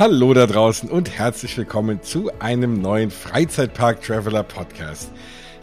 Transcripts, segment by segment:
Hallo da draußen und herzlich willkommen zu einem neuen Freizeitpark Traveler Podcast.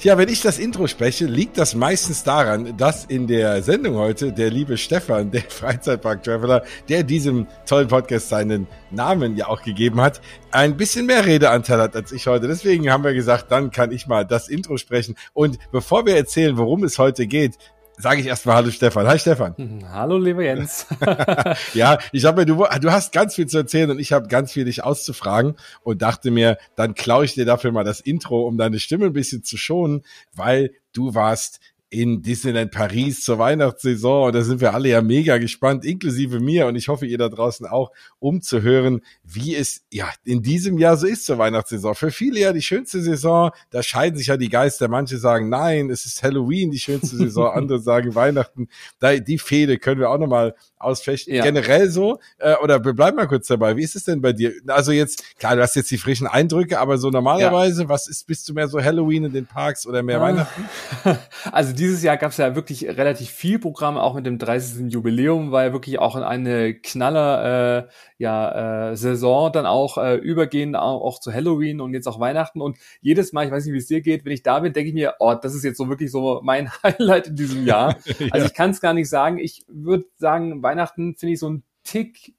Ja, wenn ich das Intro spreche, liegt das meistens daran, dass in der Sendung heute der liebe Stefan, der Freizeitpark Traveler, der diesem tollen Podcast seinen Namen ja auch gegeben hat, ein bisschen mehr Redeanteil hat als ich heute. Deswegen haben wir gesagt, dann kann ich mal das Intro sprechen. Und bevor wir erzählen, worum es heute geht, sage ich erstmal Hallo Stefan. Hi Stefan. Hallo lieber Jens. ja, ich habe du, du hast ganz viel zu erzählen und ich habe ganz viel dich auszufragen und dachte mir, dann klaue ich dir dafür mal das Intro, um deine Stimme ein bisschen zu schonen, weil du warst in Disneyland Paris zur Weihnachtssaison. Und da sind wir alle ja mega gespannt, inklusive mir. Und ich hoffe, ihr da draußen auch, um zu hören, wie es ja in diesem Jahr so ist zur Weihnachtssaison. Für viele ja die schönste Saison. Da scheiden sich ja die Geister. Manche sagen, nein, es ist Halloween die schönste Saison. Andere sagen Weihnachten. Da, die Fehde können wir auch nochmal ausfechten. Ja. Generell so, äh, oder bleib mal kurz dabei. Wie ist es denn bei dir? Also jetzt, klar, du hast jetzt die frischen Eindrücke, aber so normalerweise, ja. was ist, bist du mehr so Halloween in den Parks oder mehr ah. Weihnachten? Also dieses Jahr gab es ja wirklich relativ viel Programm, auch mit dem 30. Jubiläum, war ja wirklich auch eine knaller äh, ja, äh, Saison dann auch äh, übergehend auch, auch zu Halloween und jetzt auch Weihnachten. Und jedes Mal, ich weiß nicht, wie es dir geht, wenn ich da bin, denke ich mir, oh, das ist jetzt so wirklich so mein Highlight in diesem Jahr. ja. Also ich kann es gar nicht sagen. Ich würde sagen, Weihnachten finde ich so ein Tick,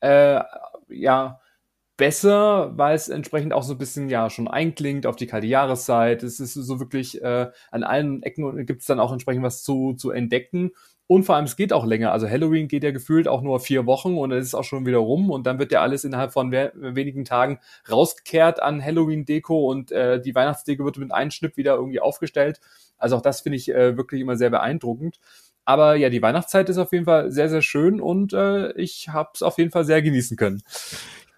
äh, ja, besser, weil es entsprechend auch so ein bisschen ja schon einklingt auf die kalte Jahreszeit. Es ist so wirklich äh, an allen Ecken gibt es dann auch entsprechend was zu, zu entdecken. Und vor allem, es geht auch länger. Also Halloween geht ja gefühlt auch nur vier Wochen und es ist auch schon wieder rum und dann wird ja alles innerhalb von wenigen Tagen rausgekehrt an Halloween-Deko und äh, die Weihnachtsdeko wird mit einem Schnipp wieder irgendwie aufgestellt. Also auch das finde ich äh, wirklich immer sehr beeindruckend. Aber ja, die Weihnachtszeit ist auf jeden Fall sehr, sehr schön und äh, ich habe es auf jeden Fall sehr genießen können.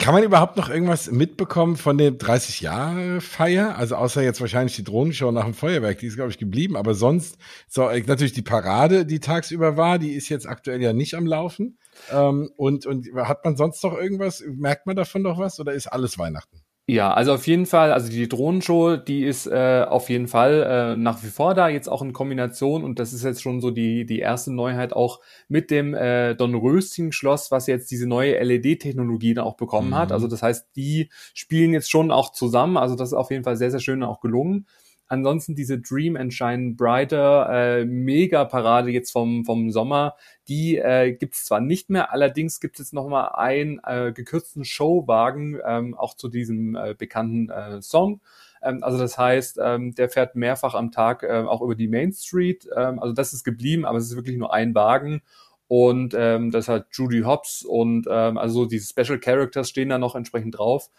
Kann man überhaupt noch irgendwas mitbekommen von der 30 Jahre Feier? Also außer jetzt wahrscheinlich die Drohnenshow nach dem Feuerwerk, die ist glaube ich geblieben, aber sonst so äh, natürlich die Parade, die tagsüber war, die ist jetzt aktuell ja nicht am Laufen. Ähm, und und hat man sonst noch irgendwas? Merkt man davon noch was oder ist alles Weihnachten? Ja, also auf jeden Fall, also die Drohnenshow, die ist äh, auf jeden Fall äh, nach wie vor da, jetzt auch in Kombination und das ist jetzt schon so die, die erste Neuheit auch mit dem äh, Dornröschen-Schloss, was jetzt diese neue LED-Technologie dann auch bekommen mhm. hat. Also das heißt, die spielen jetzt schon auch zusammen, also das ist auf jeden Fall sehr, sehr schön auch gelungen. Ansonsten diese Dream and Shine Brighter äh, Mega-Parade jetzt vom, vom Sommer, die äh, gibt zwar nicht mehr, allerdings gibt es noch mal einen äh, gekürzten Showwagen, ähm, auch zu diesem äh, bekannten äh, Song. Ähm, also das heißt, ähm, der fährt mehrfach am Tag äh, auch über die Main Street. Ähm, also das ist geblieben, aber es ist wirklich nur ein Wagen. Und ähm, das hat Judy Hobbs und ähm, also diese Special Characters stehen da noch entsprechend drauf.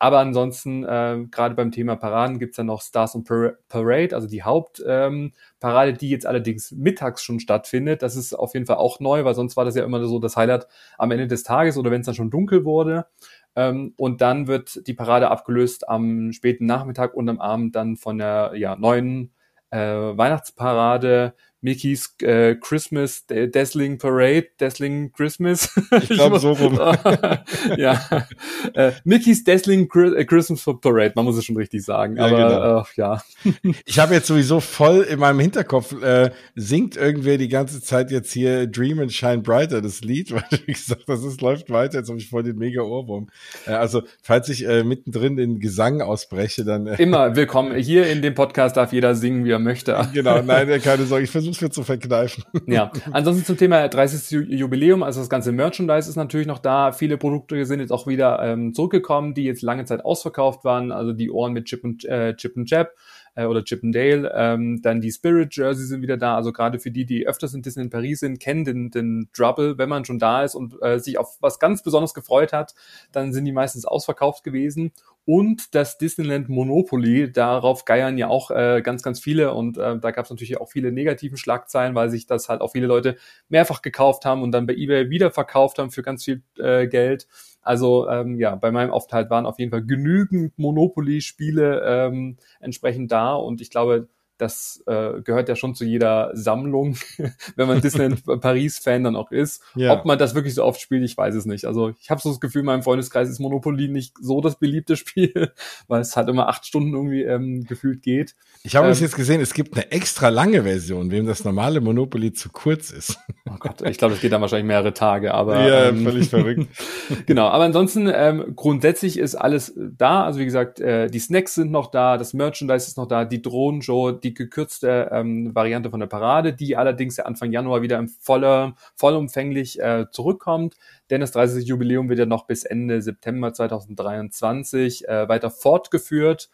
Aber ansonsten, äh, gerade beim Thema Paraden gibt's dann noch Stars on Parade, also die Hauptparade, ähm, die jetzt allerdings mittags schon stattfindet. Das ist auf jeden Fall auch neu, weil sonst war das ja immer so das Highlight am Ende des Tages oder wenn es dann schon dunkel wurde. Ähm, und dann wird die Parade abgelöst am späten Nachmittag und am Abend dann von der ja, neuen äh, Weihnachtsparade Mickey's äh, Christmas Dazzling Parade, Dazzling Christmas. Ich glaube so rum. ja. Äh, Mickey's Dazzling äh, Christmas Parade, man muss es schon richtig sagen. Ja, aber genau. äh, ja. ich habe jetzt sowieso voll in meinem Hinterkopf, äh, singt irgendwer die ganze Zeit jetzt hier Dream and Shine Brighter, das Lied, weil wie gesagt, das ist, läuft weiter, jetzt habe ich voll den mega Ohrwurm. Äh, also, falls ich äh, mittendrin den Gesang ausbreche, dann. Äh, Immer willkommen. Hier in dem Podcast darf jeder singen, wie er möchte. genau, nein, keine Sorge, ich versuche versuch's mir zu verkneifen. Ja, ansonsten zum Thema 30. Jubiläum, also das ganze Merchandise ist natürlich noch da. Viele Produkte sind jetzt auch wieder ähm, zurückgekommen, die jetzt lange Zeit ausverkauft waren. Also die Ohren mit Chip und äh, Chip und Jab äh, oder Chip and Dale. Ähm, dann die Spirit Jersey sind wieder da. Also gerade für die, die öfters in Disney in Paris sind, kennen den, den Trouble, wenn man schon da ist und äh, sich auf was ganz Besonderes gefreut hat, dann sind die meistens ausverkauft gewesen und das Disneyland Monopoly. Darauf geiern ja auch äh, ganz, ganz viele und äh, da gab es natürlich auch viele negativen Schlagzeilen, weil sich das halt auch viele Leute mehrfach gekauft haben und dann bei eBay wieder verkauft haben für ganz viel äh, Geld. Also ähm, ja, bei meinem Aufenthalt waren auf jeden Fall genügend Monopoly-Spiele ähm, entsprechend da und ich glaube, das äh, gehört ja schon zu jeder Sammlung, wenn man Disneyland Paris-Fan dann auch ist. Ja. Ob man das wirklich so oft spielt, ich weiß es nicht. Also ich habe so das Gefühl, in meinem Freundeskreis ist Monopoly nicht so das beliebte Spiel, weil es halt immer acht Stunden irgendwie ähm, gefühlt geht. Ich habe ähm, jetzt gesehen, es gibt eine extra lange Version, wem das normale Monopoly zu kurz ist. Oh Gott, ich glaube, es geht dann wahrscheinlich mehrere Tage, aber. Ja, ähm, völlig verrückt. genau, aber ansonsten ähm, grundsätzlich ist alles da. Also wie gesagt, äh, die Snacks sind noch da, das Merchandise ist noch da, die Drohnenshow, die gekürzte ähm, Variante von der Parade, die allerdings Anfang Januar wieder im voller, vollumfänglich äh, zurückkommt. Denn das 30. Jubiläum wird ja noch bis Ende September 2023 äh, weiter fortgeführt.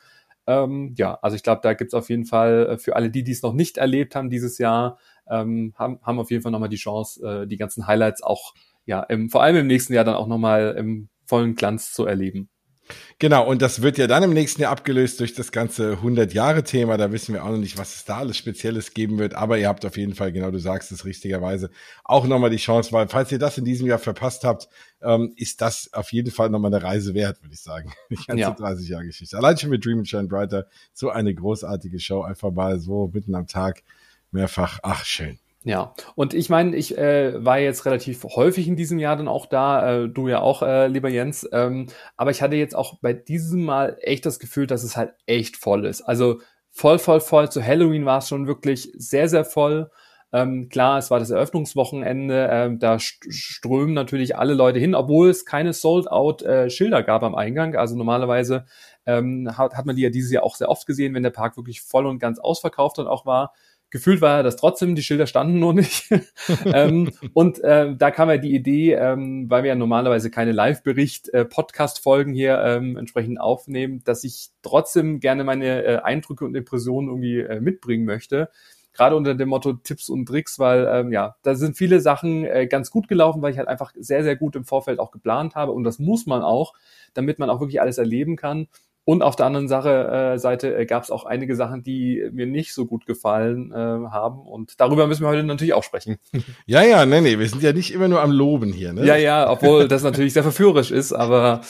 Ähm, ja, also ich glaube, da gibt's auf jeden Fall äh, für alle, die dies noch nicht erlebt haben dieses Jahr, ähm, haben, haben auf jeden Fall nochmal die Chance, äh, die ganzen Highlights auch, ja, im, vor allem im nächsten Jahr dann auch nochmal im vollen Glanz zu erleben. Genau, und das wird ja dann im nächsten Jahr abgelöst durch das ganze 100-Jahre-Thema. Da wissen wir auch noch nicht, was es da alles Spezielles geben wird. Aber ihr habt auf jeden Fall, genau du sagst es richtigerweise, auch nochmal die Chance, weil falls ihr das in diesem Jahr verpasst habt, ähm, ist das auf jeden Fall nochmal eine Reise wert, würde ich sagen. Die ganze ja. 30-Jahre-Geschichte. Allein schon mit Dream and Shine Brighter, so eine großartige Show, einfach mal so mitten am Tag mehrfach. Ach, schön. Ja, und ich meine, ich äh, war jetzt relativ häufig in diesem Jahr dann auch da, äh, du ja auch, äh, lieber Jens, ähm, aber ich hatte jetzt auch bei diesem Mal echt das Gefühl, dass es halt echt voll ist. Also voll, voll, voll. Zu Halloween war es schon wirklich sehr, sehr voll. Ähm, klar, es war das Eröffnungswochenende, ähm, da strömen natürlich alle Leute hin, obwohl es keine Sold-Out-Schilder äh, gab am Eingang. Also normalerweise ähm, hat, hat man die ja dieses Jahr auch sehr oft gesehen, wenn der Park wirklich voll und ganz ausverkauft dann auch war gefühlt war das trotzdem, die Schilder standen nur nicht. ähm, und äh, da kam ja die Idee, ähm, weil wir ja normalerweise keine Live-Bericht, äh, Podcast-Folgen hier ähm, entsprechend aufnehmen, dass ich trotzdem gerne meine äh, Eindrücke und Impressionen irgendwie äh, mitbringen möchte. Gerade unter dem Motto Tipps und Tricks, weil ähm, ja, da sind viele Sachen äh, ganz gut gelaufen, weil ich halt einfach sehr, sehr gut im Vorfeld auch geplant habe. Und das muss man auch, damit man auch wirklich alles erleben kann. Und auf der anderen Sache, äh, Seite äh, gab es auch einige Sachen, die mir nicht so gut gefallen äh, haben. Und darüber müssen wir heute natürlich auch sprechen. Ja, ja, nee, nee, wir sind ja nicht immer nur am Loben hier. Ne? Ja, ja, obwohl das natürlich sehr verführerisch ist, aber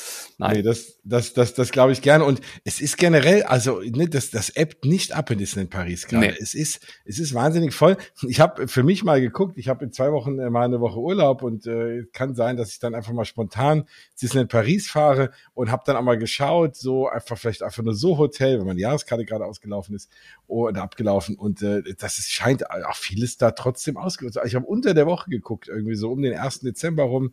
Nein. Nee, das, das, das, das glaube ich gerne. Und es ist generell, also ne, das, das ebbt nicht ab in Disneyland Paris gerade. Nee. Es ist, es ist wahnsinnig voll. Ich habe für mich mal geguckt. Ich habe in zwei Wochen äh, mal eine Woche Urlaub und äh, kann sein, dass ich dann einfach mal spontan Disneyland Paris fahre und habe dann auch mal geschaut, so einfach vielleicht einfach nur so Hotel, wenn meine Jahreskarte gerade ausgelaufen ist oder abgelaufen. Und äh, das ist, scheint auch vieles da trotzdem ausgelöst. Ich habe unter der Woche geguckt, irgendwie so um den 1. Dezember rum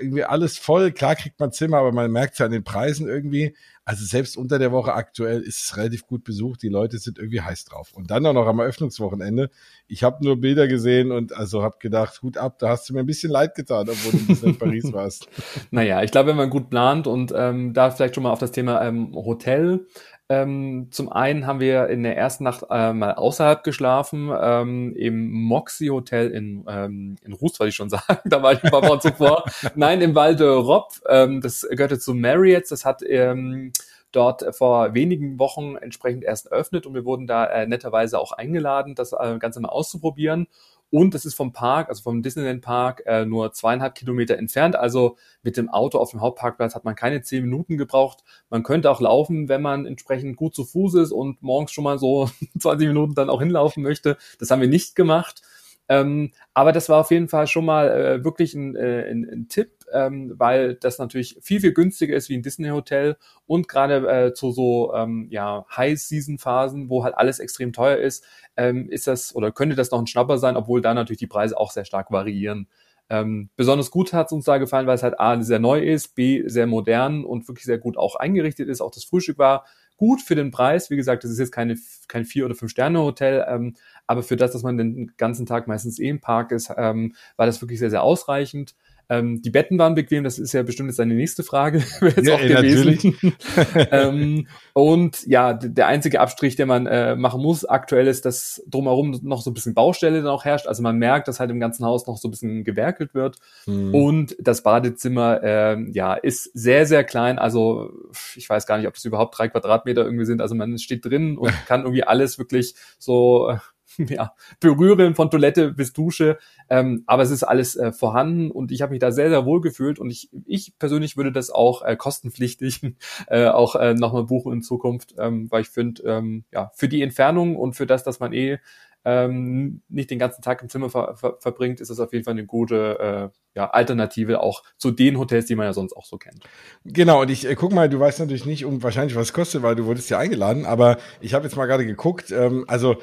irgendwie alles voll. Klar kriegt man Zimmer, aber man merkt es ja an den Preisen irgendwie. Also selbst unter der Woche aktuell ist es relativ gut besucht. Die Leute sind irgendwie heiß drauf. Und dann auch noch am Eröffnungswochenende. Ich habe nur Bilder gesehen und also habe gedacht, gut ab, da hast du mir ein bisschen leid getan, obwohl du in Paris warst. Naja, ich glaube, wenn man gut plant und ähm, da vielleicht schon mal auf das Thema ähm, Hotel ähm, zum einen haben wir in der ersten Nacht äh, mal außerhalb geschlafen, ähm, im Moxie Hotel in, ähm, in Ruß, wollte ich schon sagen, da war ich ein paar Wochen zuvor. Nein, im Walde Rob, ähm, das gehörte zu Marriott's, das hat ähm, dort vor wenigen Wochen entsprechend erst eröffnet und wir wurden da äh, netterweise auch eingeladen, das äh, Ganze mal auszuprobieren. Und das ist vom Park, also vom Disneyland Park, äh, nur zweieinhalb Kilometer entfernt. Also mit dem Auto auf dem Hauptparkplatz hat man keine zehn Minuten gebraucht. Man könnte auch laufen, wenn man entsprechend gut zu Fuß ist und morgens schon mal so 20 Minuten dann auch hinlaufen möchte. Das haben wir nicht gemacht. Ähm, aber das war auf jeden Fall schon mal äh, wirklich ein, äh, ein, ein Tipp, ähm, weil das natürlich viel, viel günstiger ist wie ein Disney-Hotel und gerade äh, zu so ähm, ja, High-Season-Phasen, wo halt alles extrem teuer ist, ähm, ist das oder könnte das noch ein Schnapper sein, obwohl da natürlich die Preise auch sehr stark variieren. Ähm, besonders gut hat es uns da gefallen, weil es halt A sehr neu ist, B sehr modern und wirklich sehr gut auch eingerichtet ist. Auch das Frühstück war gut für den Preis. Wie gesagt, das ist jetzt keine, kein Vier- oder Fünf-Sterne-Hotel, ähm, aber für das, dass man den ganzen Tag meistens eh im Park ist, ähm, war das wirklich sehr, sehr ausreichend. Ähm, die Betten waren bequem, das ist ja bestimmt jetzt deine nächste Frage. jetzt ja, auch gewesen. ähm, und ja, der einzige Abstrich, den man äh, machen muss aktuell ist, dass drumherum noch so ein bisschen Baustelle dann auch herrscht. Also man merkt, dass halt im ganzen Haus noch so ein bisschen gewerkelt wird. Mhm. Und das Badezimmer äh, ja ist sehr, sehr klein. Also ich weiß gar nicht, ob das überhaupt drei Quadratmeter irgendwie sind. Also man steht drin und kann irgendwie alles wirklich so ja, Berühren von Toilette bis Dusche. Ähm, aber es ist alles äh, vorhanden und ich habe mich da sehr, sehr wohl gefühlt und ich, ich persönlich würde das auch äh, kostenpflichtig äh, auch äh, nochmal buchen in Zukunft, ähm, weil ich finde, ähm, ja, für die Entfernung und für das, dass man eh ähm, nicht den ganzen Tag im Zimmer ver ver verbringt, ist das auf jeden Fall eine gute äh, ja, Alternative auch zu den Hotels, die man ja sonst auch so kennt. Genau, und ich äh, guck mal, du weißt natürlich nicht um wahrscheinlich, was es kostet, weil du wurdest ja eingeladen, aber ich habe jetzt mal gerade geguckt, ähm, also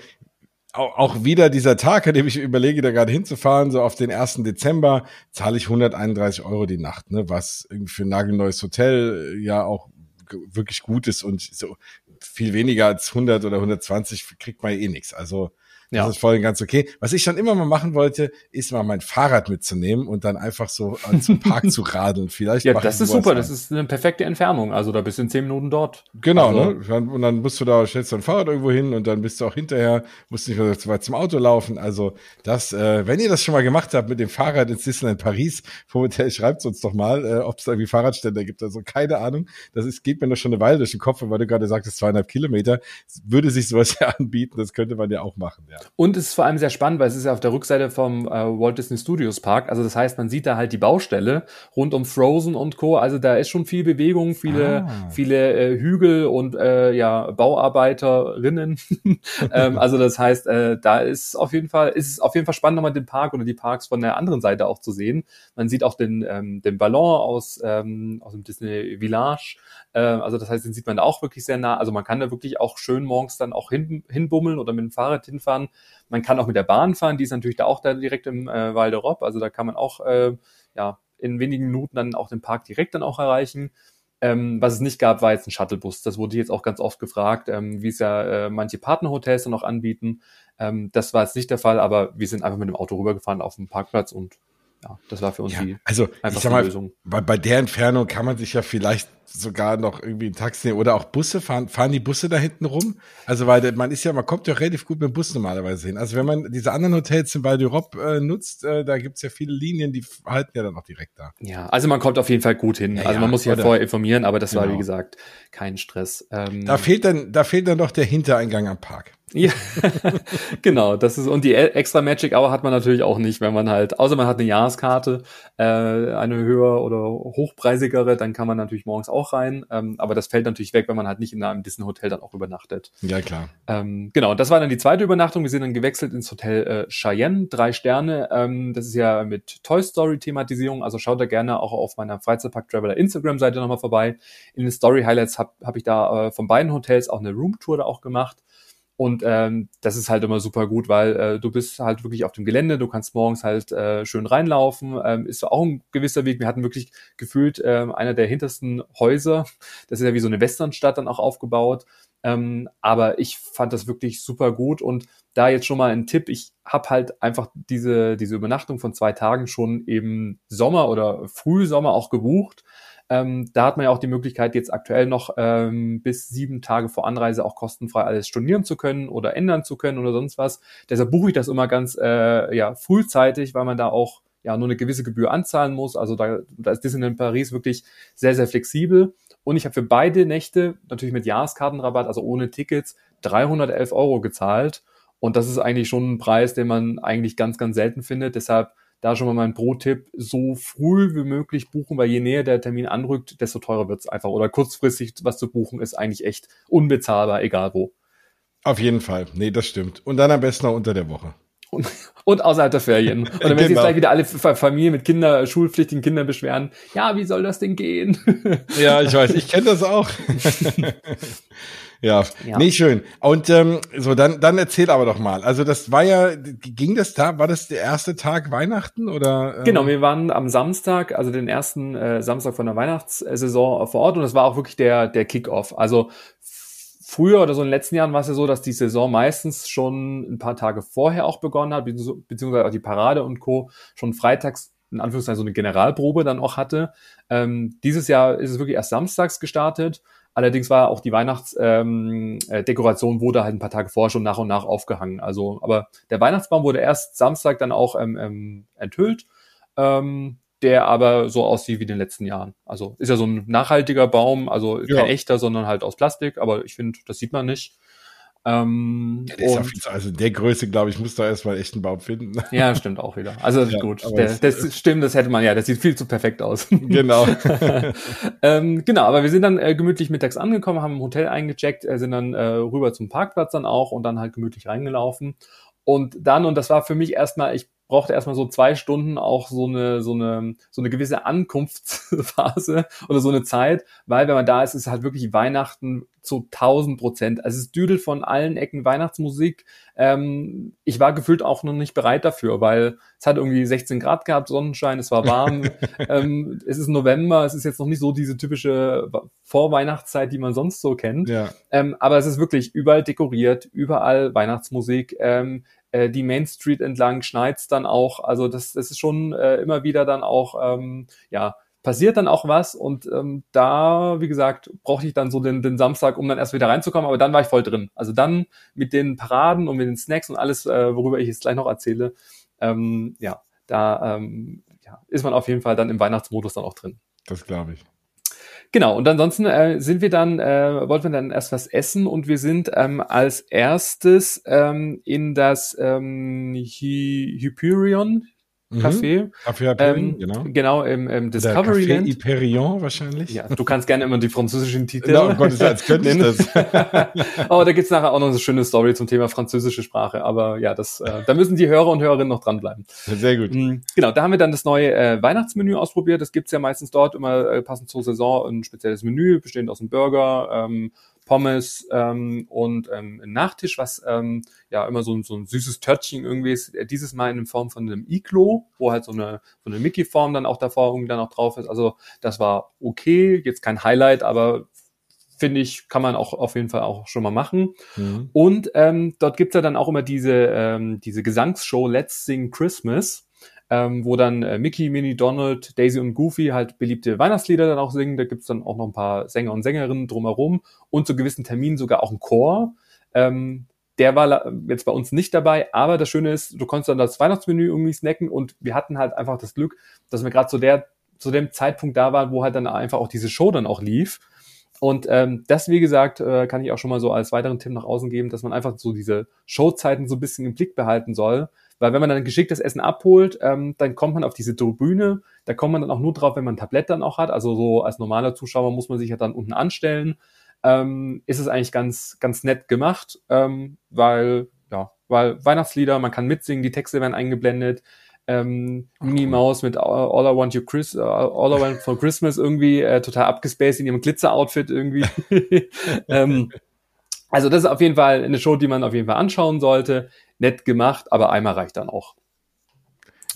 auch wieder dieser Tag, an dem ich überlege, da gerade hinzufahren, so auf den 1. Dezember, zahle ich 131 Euro die Nacht, ne, was irgendwie für ein nagelneues Hotel äh, ja auch wirklich gut ist und so viel weniger als 100 oder 120 kriegt man eh nichts. Also das ja. ist voll und ganz okay. Was ich schon immer mal machen wollte, ist mal mein Fahrrad mitzunehmen und dann einfach so zum Park zu radeln. Vielleicht ja, das ist super. Das ist eine perfekte Entfernung. Also da bist du in zehn Minuten dort. Genau, also, ne? Und dann musst du da, stellst dein Fahrrad irgendwo hin und dann bist du auch hinterher, musst nicht mehr zu weit zum Auto laufen. Also das, äh, wenn ihr das schon mal gemacht habt mit dem Fahrrad ins Disneyland Paris, Hotel, schreibt uns doch mal, äh, ob es da irgendwie Fahrradständer gibt. Also keine Ahnung. Das ist, geht mir noch schon eine Weile durch den Kopf, weil du gerade sagtest, zweieinhalb Kilometer. Würde sich sowas ja anbieten. Das könnte man ja auch machen, ja. Und es ist vor allem sehr spannend, weil es ist ja auf der Rückseite vom äh, Walt Disney Studios Park. Also das heißt, man sieht da halt die Baustelle rund um Frozen und Co. Also da ist schon viel Bewegung, viele, ah. viele äh, Hügel und äh, ja Bauarbeiterinnen. ähm, also das heißt, äh, da ist auf jeden Fall ist es auf jeden Fall spannend, nochmal den Park oder die Parks von der anderen Seite auch zu sehen. Man sieht auch den ähm, den Ballon aus ähm, aus dem Disney Village. Äh, also das heißt, den sieht man da auch wirklich sehr nah. Also man kann da wirklich auch schön morgens dann auch hin, hinbummeln oder mit dem Fahrrad hinfahren. Man kann auch mit der Bahn fahren, die ist natürlich da auch da direkt im äh, Val de. Also da kann man auch äh, ja in wenigen Minuten dann auch den Park direkt dann auch erreichen. Ähm, was es nicht gab, war jetzt ein Shuttlebus. Das wurde jetzt auch ganz oft gefragt, ähm, wie es ja äh, manche Partnerhotels dann auch anbieten. Ähm, das war jetzt nicht der Fall, aber wir sind einfach mit dem Auto rübergefahren auf dem Parkplatz und ja, das war für uns ja, die also ich sag mal, Lösung. Bei, bei der Entfernung kann man sich ja vielleicht sogar noch irgendwie ein Taxi oder auch Busse fahren. Fahren die Busse da hinten rum? Also weil man ist ja, man kommt ja relativ gut mit dem Bus normalerweise hin. Also wenn man diese anderen Hotels in Val d'Europe äh, nutzt, äh, da gibt's ja viele Linien, die halten ja dann auch direkt da. Ja, also man kommt auf jeden Fall gut hin. Ja, also man muss sich ja vorher informieren, aber das genau. war wie gesagt kein Stress. Ähm, da fehlt dann, da fehlt dann doch der Hintereingang am Park. Ja, genau, das ist, und die e- extra Magic Hour hat man natürlich auch nicht, wenn man halt, außer man hat eine Jahreskarte, äh, eine höher oder hochpreisigere, dann kann man natürlich morgens auch rein, ähm, aber das fällt natürlich weg, wenn man halt nicht in einem Disney Hotel dann auch übernachtet. Ja, klar. Ähm, genau, das war dann die zweite Übernachtung, wir sind dann gewechselt ins Hotel äh, Cheyenne, drei Sterne, ähm, das ist ja mit Toy Story Thematisierung, also schaut da gerne auch auf meiner Freizeitpark Traveler Instagram Seite nochmal vorbei. In den Story Highlights habe hab ich da äh, von beiden Hotels auch eine Roomtour da auch gemacht. Und ähm, das ist halt immer super gut, weil äh, du bist halt wirklich auf dem Gelände, du kannst morgens halt äh, schön reinlaufen. Ähm, ist auch ein gewisser Weg. Wir hatten wirklich gefühlt äh, einer der hintersten Häuser. Das ist ja wie so eine Westernstadt dann auch aufgebaut. Ähm, aber ich fand das wirklich super gut und da jetzt schon mal ein Tipp, ich habe halt einfach diese, diese Übernachtung von zwei Tagen schon eben Sommer oder Frühsommer auch gebucht. Ähm, da hat man ja auch die Möglichkeit, jetzt aktuell noch ähm, bis sieben Tage vor Anreise auch kostenfrei alles stornieren zu können oder ändern zu können oder sonst was. Deshalb buche ich das immer ganz äh, ja, frühzeitig, weil man da auch ja nur eine gewisse Gebühr anzahlen muss. Also da, da ist Disneyland Paris wirklich sehr, sehr flexibel. Und ich habe für beide Nächte, natürlich mit Jahreskartenrabatt, also ohne Tickets, 311 Euro gezahlt. Und das ist eigentlich schon ein Preis, den man eigentlich ganz, ganz selten findet. Deshalb da schon mal mein Pro-Tipp, so früh wie möglich buchen, weil je näher der Termin anrückt, desto teurer wird's einfach. Oder kurzfristig was zu buchen ist eigentlich echt unbezahlbar, egal wo. Auf jeden Fall. Nee, das stimmt. Und dann am besten noch unter der Woche. Und, und außerhalb der Ferien. Und dann werden genau. sich gleich wieder alle Familien mit Kinder, schulpflichtigen Kindern beschweren. Ja, wie soll das denn gehen? Ja, ich weiß, ich kenne das auch. Ja, ja. nee, schön. Und ähm, so, dann, dann erzähl aber doch mal. Also das war ja, ging das da, war das der erste Tag Weihnachten oder? Äh? Genau, wir waren am Samstag, also den ersten äh, Samstag von der Weihnachtssaison vor Ort und das war auch wirklich der, der Kickoff. Also früher oder so in den letzten Jahren war es ja so, dass die Saison meistens schon ein paar Tage vorher auch begonnen hat, beziehungsweise auch die Parade und Co. schon freitags in Anführungszeichen so eine Generalprobe dann auch hatte. Ähm, dieses Jahr ist es wirklich erst samstags gestartet Allerdings war auch die Weihnachtsdekoration ähm, äh, wurde halt ein paar Tage vorher schon nach und nach aufgehangen. Also, aber der Weihnachtsbaum wurde erst Samstag dann auch ähm, ähm, enthüllt, ähm, der aber so aussieht wie in den letzten Jahren. Also ist ja so ein nachhaltiger Baum, also kein ja. echter, sondern halt aus Plastik. Aber ich finde, das sieht man nicht. Ähm, ja, der zu, also der Größe, glaube ich, muss da erstmal echt einen Baum finden. Ja, stimmt auch wieder. Also ja, gut, der, das stimmt, das hätte man ja, das sieht viel zu perfekt aus. Genau. ähm, genau, aber wir sind dann äh, gemütlich mittags angekommen, haben im Hotel eingecheckt, äh, sind dann äh, rüber zum Parkplatz dann auch und dann halt gemütlich reingelaufen. Und dann, und das war für mich erstmal, ich brauchte erstmal so zwei Stunden auch so eine, so eine, so eine gewisse Ankunftsphase oder so eine Zeit, weil wenn man da ist, ist halt wirklich Weihnachten zu 1000 Prozent. Also es düdelt von allen Ecken Weihnachtsmusik. Ähm, ich war gefühlt auch noch nicht bereit dafür, weil es hat irgendwie 16 Grad gehabt, Sonnenschein, es war warm. ähm, es ist November, es ist jetzt noch nicht so diese typische Vorweihnachtszeit, die man sonst so kennt. Ja. Ähm, aber es ist wirklich überall dekoriert, überall Weihnachtsmusik. Ähm, äh, die Main Street entlang schneit's dann auch. Also das, das ist schon äh, immer wieder dann auch, ähm, ja, passiert dann auch was und ähm, da, wie gesagt, brauchte ich dann so den, den Samstag, um dann erst wieder reinzukommen, aber dann war ich voll drin. Also dann mit den Paraden und mit den Snacks und alles, äh, worüber ich jetzt gleich noch erzähle, ähm, ja, da ähm, ja, ist man auf jeden Fall dann im Weihnachtsmodus dann auch drin. Das glaube ich. Genau, und ansonsten äh, sind wir dann, äh, wollten wir dann erst was essen und wir sind ähm, als erstes ähm, in das ähm, Hy Hyperion. Café. Café Hyperion, ähm, genau. Genau, im, im Discovery Café. Hyperion wahrscheinlich. Ja, du kannst gerne immer die französischen Titel no, um Gottes als könnte ich das. oh, da gibt's nachher auch noch eine schöne Story zum Thema französische Sprache, aber ja, das, äh, da müssen die Hörer und Hörerinnen noch dranbleiben. Sehr gut. Mhm, genau, da haben wir dann das neue äh, Weihnachtsmenü ausprobiert. Das gibt's ja meistens dort immer äh, passend zur Saison ein spezielles Menü, bestehend aus einem Burger, ähm, Pommes ähm, und ähm, ein Nachtisch, was ähm, ja immer so, so ein süßes Törtchen irgendwie ist. Äh, dieses Mal in Form von einem Iglo, wo halt so eine, so eine Mickey-Form dann auch davor irgendwie dann auch drauf ist. Also das war okay, jetzt kein Highlight, aber finde ich, kann man auch auf jeden Fall auch schon mal machen. Mhm. Und ähm, dort gibt's ja dann auch immer diese, ähm, diese Gesangsshow Let's Sing Christmas ähm, wo dann äh, Mickey, Minnie, Donald, Daisy und Goofy halt beliebte Weihnachtslieder dann auch singen. Da gibt's dann auch noch ein paar Sänger und Sängerinnen drumherum und zu gewissen Terminen sogar auch ein Chor. Ähm, der war jetzt bei uns nicht dabei, aber das Schöne ist, du konntest dann das Weihnachtsmenü irgendwie snacken und wir hatten halt einfach das Glück, dass wir gerade zu der zu dem Zeitpunkt da waren, wo halt dann einfach auch diese Show dann auch lief. Und ähm, das, wie gesagt, äh, kann ich auch schon mal so als weiteren Tipp nach außen geben, dass man einfach so diese Showzeiten so ein bisschen im Blick behalten soll, weil wenn man dann geschickt das Essen abholt, ähm, dann kommt man auf diese Tribüne. Da kommt man dann auch nur drauf, wenn man ein Tablett dann auch hat. Also so als normaler Zuschauer muss man sich ja dann unten anstellen. Ähm, ist es eigentlich ganz, ganz nett gemacht, ähm, weil, ja, weil Weihnachtslieder, man kann mitsingen, die Texte werden eingeblendet. Ähm, Minnie Maus mit All I Want You Chris, uh, All I Want for Christmas irgendwie äh, total abgespaced in ihrem Glitzer-Outfit irgendwie. ähm, also das ist auf jeden Fall eine Show, die man auf jeden Fall anschauen sollte nett gemacht, aber einmal reicht dann auch.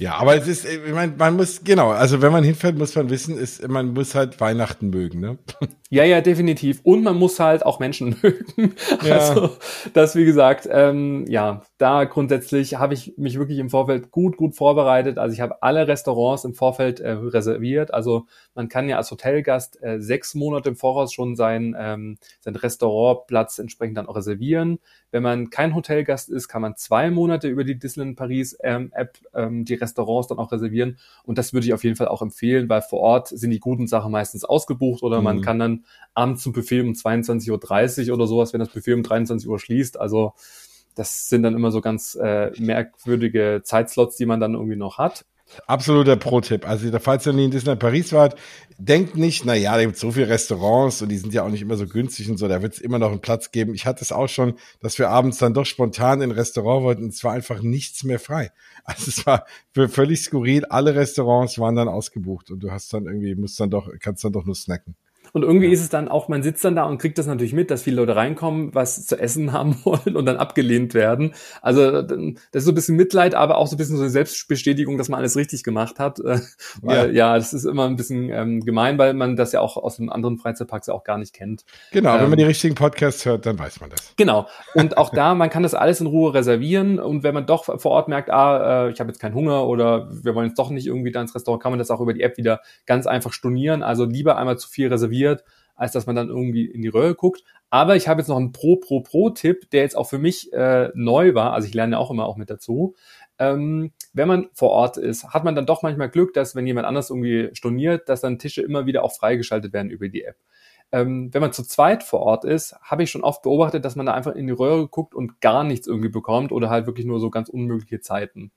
Ja, aber es ist, ich meine, man muss, genau, also wenn man hinfährt, muss man wissen, ist, man muss halt Weihnachten mögen, ne? Ja, ja, definitiv. Und man muss halt auch Menschen mögen. Ja. Also, das, wie gesagt, ähm, ja, da grundsätzlich habe ich mich wirklich im Vorfeld gut, gut vorbereitet. Also ich habe alle Restaurants im Vorfeld äh, reserviert. Also man kann ja als Hotelgast äh, sechs Monate im Voraus schon sein, ähm, sein Restaurantplatz entsprechend dann auch reservieren. Wenn man kein Hotelgast ist, kann man zwei Monate über die Disneyland Paris ähm, App ähm, die Restaurants dann auch reservieren. Und das würde ich auf jeden Fall auch empfehlen, weil vor Ort sind die guten Sachen meistens ausgebucht oder mhm. man kann dann abends zum Buffet um 22.30 Uhr oder sowas, wenn das Buffet um 23 Uhr schließt. Also das sind dann immer so ganz äh, merkwürdige Zeitslots, die man dann irgendwie noch hat. Absoluter Pro-Tipp. Also, falls ihr nie in Disneyland Paris wart, denkt nicht, na ja, da gibt so viele Restaurants und die sind ja auch nicht immer so günstig und so, da wird es immer noch einen Platz geben. Ich hatte es auch schon, dass wir abends dann doch spontan in ein Restaurant wollten und es war einfach nichts mehr frei. Also es war völlig skurril, alle Restaurants waren dann ausgebucht und du hast dann irgendwie, musst dann doch, kannst dann doch nur snacken. Und irgendwie ja. ist es dann auch, man sitzt dann da und kriegt das natürlich mit, dass viele Leute reinkommen, was zu essen haben wollen und dann abgelehnt werden. Also das ist so ein bisschen Mitleid, aber auch so ein bisschen so eine Selbstbestätigung, dass man alles richtig gemacht hat. Weil ja, ja das ist immer ein bisschen ähm, gemein, weil man das ja auch aus den anderen Freizeitparks ja auch gar nicht kennt. Genau, ähm, wenn man die ähm, richtigen Podcasts hört, dann weiß man das. Genau. Und auch da, man kann das alles in Ruhe reservieren und wenn man doch vor Ort merkt, ah, äh, ich habe jetzt keinen Hunger oder wir wollen jetzt doch nicht irgendwie da ins Restaurant, kann man das auch über die App wieder ganz einfach stornieren. Also lieber einmal zu viel reservieren reserviert, als dass man dann irgendwie in die Röhre guckt. Aber ich habe jetzt noch einen Pro-Pro-Pro-Tipp, der jetzt auch für mich äh, neu war. Also ich lerne auch immer auch mit dazu. Ähm, wenn man vor Ort ist, hat man dann doch manchmal Glück, dass wenn jemand anders irgendwie storniert, dass dann Tische immer wieder auch freigeschaltet werden über die App. Ähm, wenn man zu zweit vor Ort ist, habe ich schon oft beobachtet, dass man da einfach in die Röhre guckt und gar nichts irgendwie bekommt oder halt wirklich nur so ganz unmögliche Zeiten.